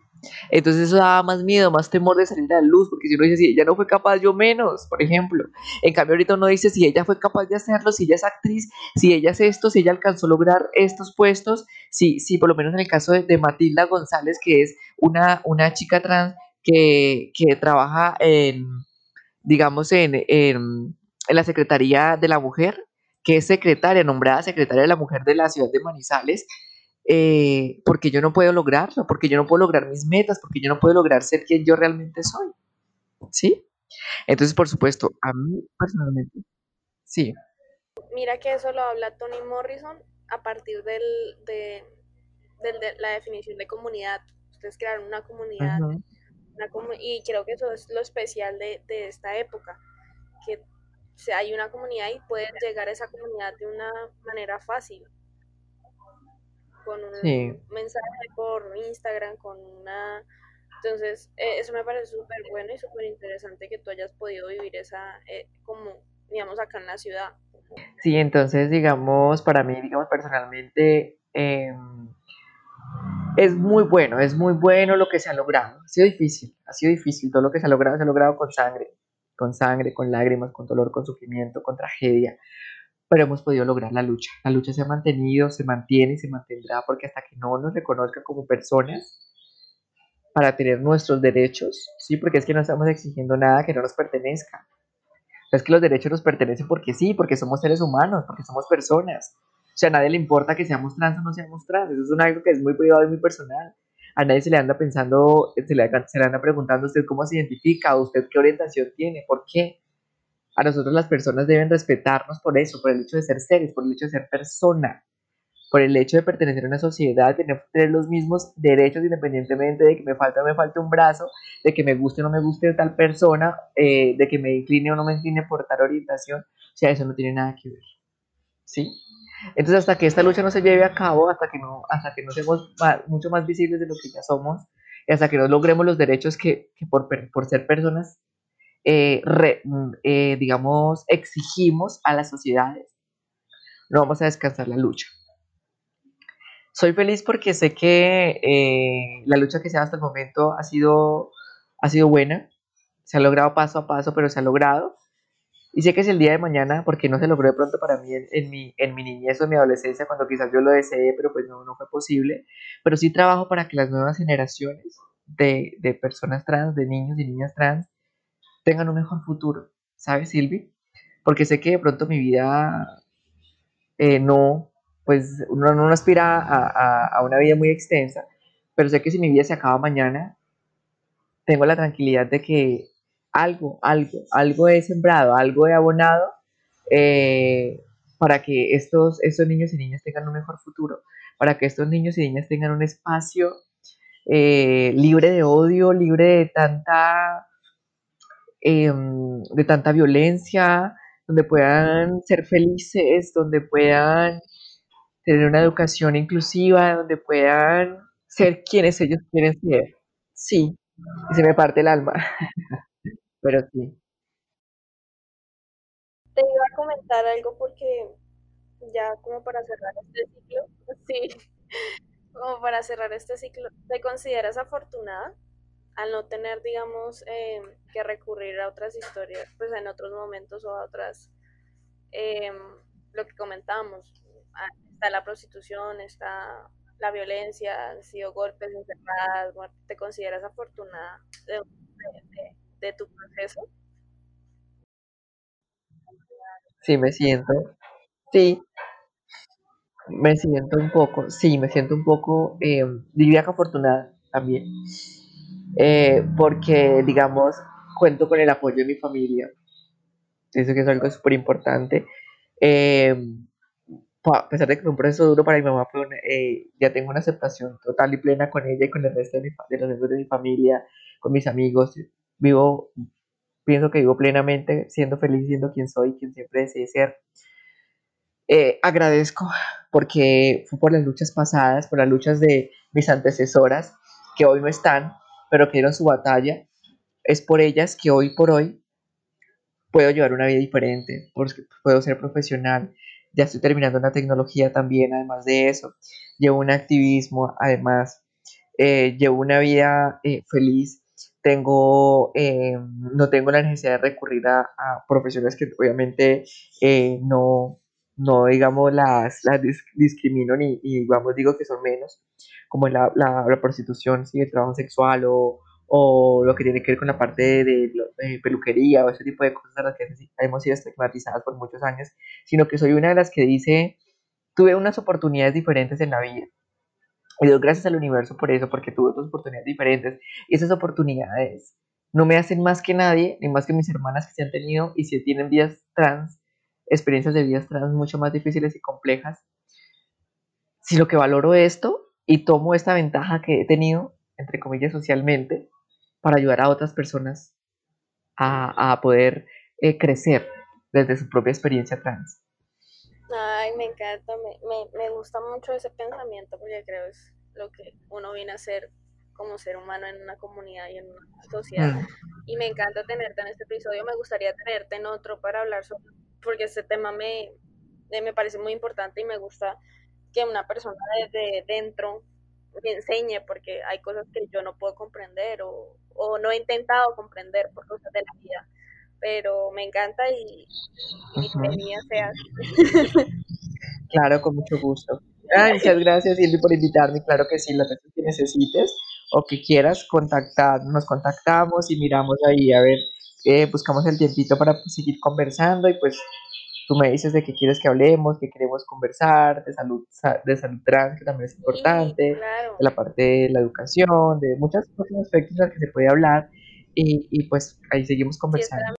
Entonces eso daba más miedo, más temor de salir a la luz, porque si uno dice, si ella no fue capaz, yo menos, por ejemplo. En cambio, ahorita uno dice, si ella fue capaz de hacerlo, si ella es actriz, si ella es esto, si ella alcanzó a lograr estos puestos, si, si por lo menos en el caso de, Matilda González, que es una, una chica trans que, que trabaja en, digamos, en, en, en la Secretaría de la Mujer, que es secretaria, nombrada secretaria de la Mujer de la ciudad de Manizales, eh, porque yo no puedo lograrlo, porque yo no puedo lograr mis metas, porque yo no puedo lograr ser quien yo realmente soy. ¿Sí? Entonces, por supuesto, a mí personalmente, sí. Mira que eso lo habla Tony Morrison a partir del, de, la definición de comunidad. Ustedes crearon una comunidad, y creo que eso es lo especial de, de esta época, que hay una comunidad y puedes llegar a esa comunidad de una manera fácil con un Sí. mensaje por Instagram, con una... Entonces, eh, eso me parece súper bueno y súper interesante que tú hayas podido vivir esa, eh, como, digamos, acá en la ciudad. Sí, entonces, digamos, para mí, digamos, personalmente, em, es muy bueno, es muy bueno lo que se ha logrado. Ha sido difícil, ha sido difícil. Todo lo que se ha logrado, se ha logrado con sangre, con sangre, con lágrimas, con dolor, con sufrimiento, con tragedia. Pero hemos podido lograr la lucha. La lucha se ha mantenido, se mantiene y se mantendrá porque hasta que no nos reconozca como personas para tener nuestros derechos, sí, porque es que no estamos exigiendo nada que no nos pertenezca. Es que los derechos nos pertenecen porque sí, porque somos seres humanos, porque somos personas. O sea, a nadie le importa que seamos trans o no seamos trans. Eso es un algo que es muy privado y muy personal. A nadie se le anda pensando, se le, se le anda preguntando a usted cómo se identifica, usted qué orientación tiene, por qué. A nosotros las personas deben respetarnos por eso, por el hecho de ser seres, por el hecho de ser persona, por el hecho de pertenecer a una sociedad, tener, tener los mismos derechos independientemente de que me falta o me falte un brazo, de que me guste o no me guste tal persona, eh, de que me incline o no me incline por tal orientación. O sea, eso no tiene nada que ver. ¿Sí? Entonces, hasta que esta lucha no se lleve a cabo, hasta que no, hasta que no seamos mucho más visibles de lo que ya somos, y hasta que no logremos los derechos que, que por, por, ser personas, eh, re, eh, digamos, exigimos a las sociedades, no vamos a descansar la lucha. Soy feliz porque sé que eh, la lucha que se ha hasta el momento ha sido, ha sido buena, se ha logrado paso a paso, pero se ha logrado. Y sé que es el día de mañana, porque no se logró de pronto para mí en, en, mi, en mi niñez o en mi adolescencia, cuando quizás yo lo deseé, pero pues no, no fue posible. Pero sí trabajo para que las nuevas generaciones de, de personas trans, de niños y niñas trans, tengan un mejor futuro. ¿Sabes, Silvi? Porque sé que de pronto mi vida eh, no, pues uno no aspira a, a, a, una vida muy extensa, pero sé que si mi vida se acaba mañana, tengo la tranquilidad de que algo, algo, algo he sembrado, algo he abonado eh, para que estos, estos niños y niñas tengan un mejor futuro, para que estos niños y niñas tengan un espacio eh, libre de odio, libre de tanta, eh, de tanta violencia, donde puedan ser felices, donde puedan tener una educación inclusiva, donde puedan ser quienes ellos quieren ser. Sí, se me parte el alma, pero sí. Te iba a comentar algo porque ya como para cerrar este ciclo, sí, como para cerrar este ciclo, ¿te consideras afortunada al no tener, digamos, eh, que recurrir a otras historias, pues en otros momentos o a otras, eh, lo que comentábamos, está la prostitución, está la violencia, han sido golpes, enfermedades, muerte. ¿Te consideras afortunada de, de, de, tu proceso? Sí, me siento, sí, me siento un poco, sí, me siento un poco, eh, diría que afortunada también, eh, porque, digamos, cuento con el apoyo de mi familia, eso que es algo súper importante. Eh, a pesar de que fue un proceso duro para mi mamá, fue una, eh, ya tengo una aceptación total y plena con ella y con el resto de, mi, de, los miembros de mi familia, con mis amigos. Vivo, pienso que vivo plenamente, siendo feliz, siendo quien soy, quien siempre deseé ser. Eh, agradezco porque fue por las luchas pasadas, por las luchas de mis antecesoras, que hoy no están, pero que dieron su batalla. Es por ellas que hoy por hoy puedo llevar una vida diferente, porque puedo ser profesional, ya estoy terminando una tecnología también, además de eso, llevo un activismo, además, eh, llevo una vida eh, feliz, tengo, eh, no tengo la necesidad de recurrir a, a profesiones que obviamente eh, no, no, digamos, las, las discrimino ni, ni, digamos, digo que son menos, como la, la, la prostitución, ¿sí? el trabajo sexual o, o lo que tiene que ver con la parte de, de, peluquería o ese tipo de cosas a las que hemos sido estigmatizadas por muchos años, sino que soy una de las que dice, tuve unas oportunidades diferentes en la vida. Y doy gracias al universo por eso, porque tuve otras oportunidades diferentes. Y esas oportunidades no me hacen más que nadie, ni más que mis hermanas que se han tenido y si tienen vidas trans, experiencias de vidas trans mucho más difíciles y complejas. Si lo que valoro esto y tomo esta ventaja que he tenido, entre comillas, socialmente, para ayudar a otras personas a, a poder eh, crecer desde su propia experiencia trans. Ay, me encanta, me, me, me gusta mucho ese pensamiento porque creo es lo que uno viene a hacer como ser humano en una comunidad y en una sociedad. Mm, Y me encanta tenerte en este episodio, me gustaría tenerte en otro para hablar sobre, porque este tema me, eh, me parece muy importante y me gusta que una persona desde dentro me enseñe, porque hay cosas que yo no puedo comprender o, o no he intentado comprender por cosas de la vida, pero me encanta y, ujú. bienvenida seas. Claro, con mucho gusto. Ay, muchas gracias, Silvi, por invitarme. Claro que sí, las veces que necesites o que quieras contactar, nos contactamos y miramos ahí, a ver, eh, buscamos el tiempito para pues, seguir conversando y pues tú me dices de qué quieres que hablemos, qué queremos conversar, de salud, sa- de salud trans, que también es Sí, importante, de la parte de la educación, de muchos otros aspectos de los que se puede hablar y, y pues ahí seguimos Sí, conversando.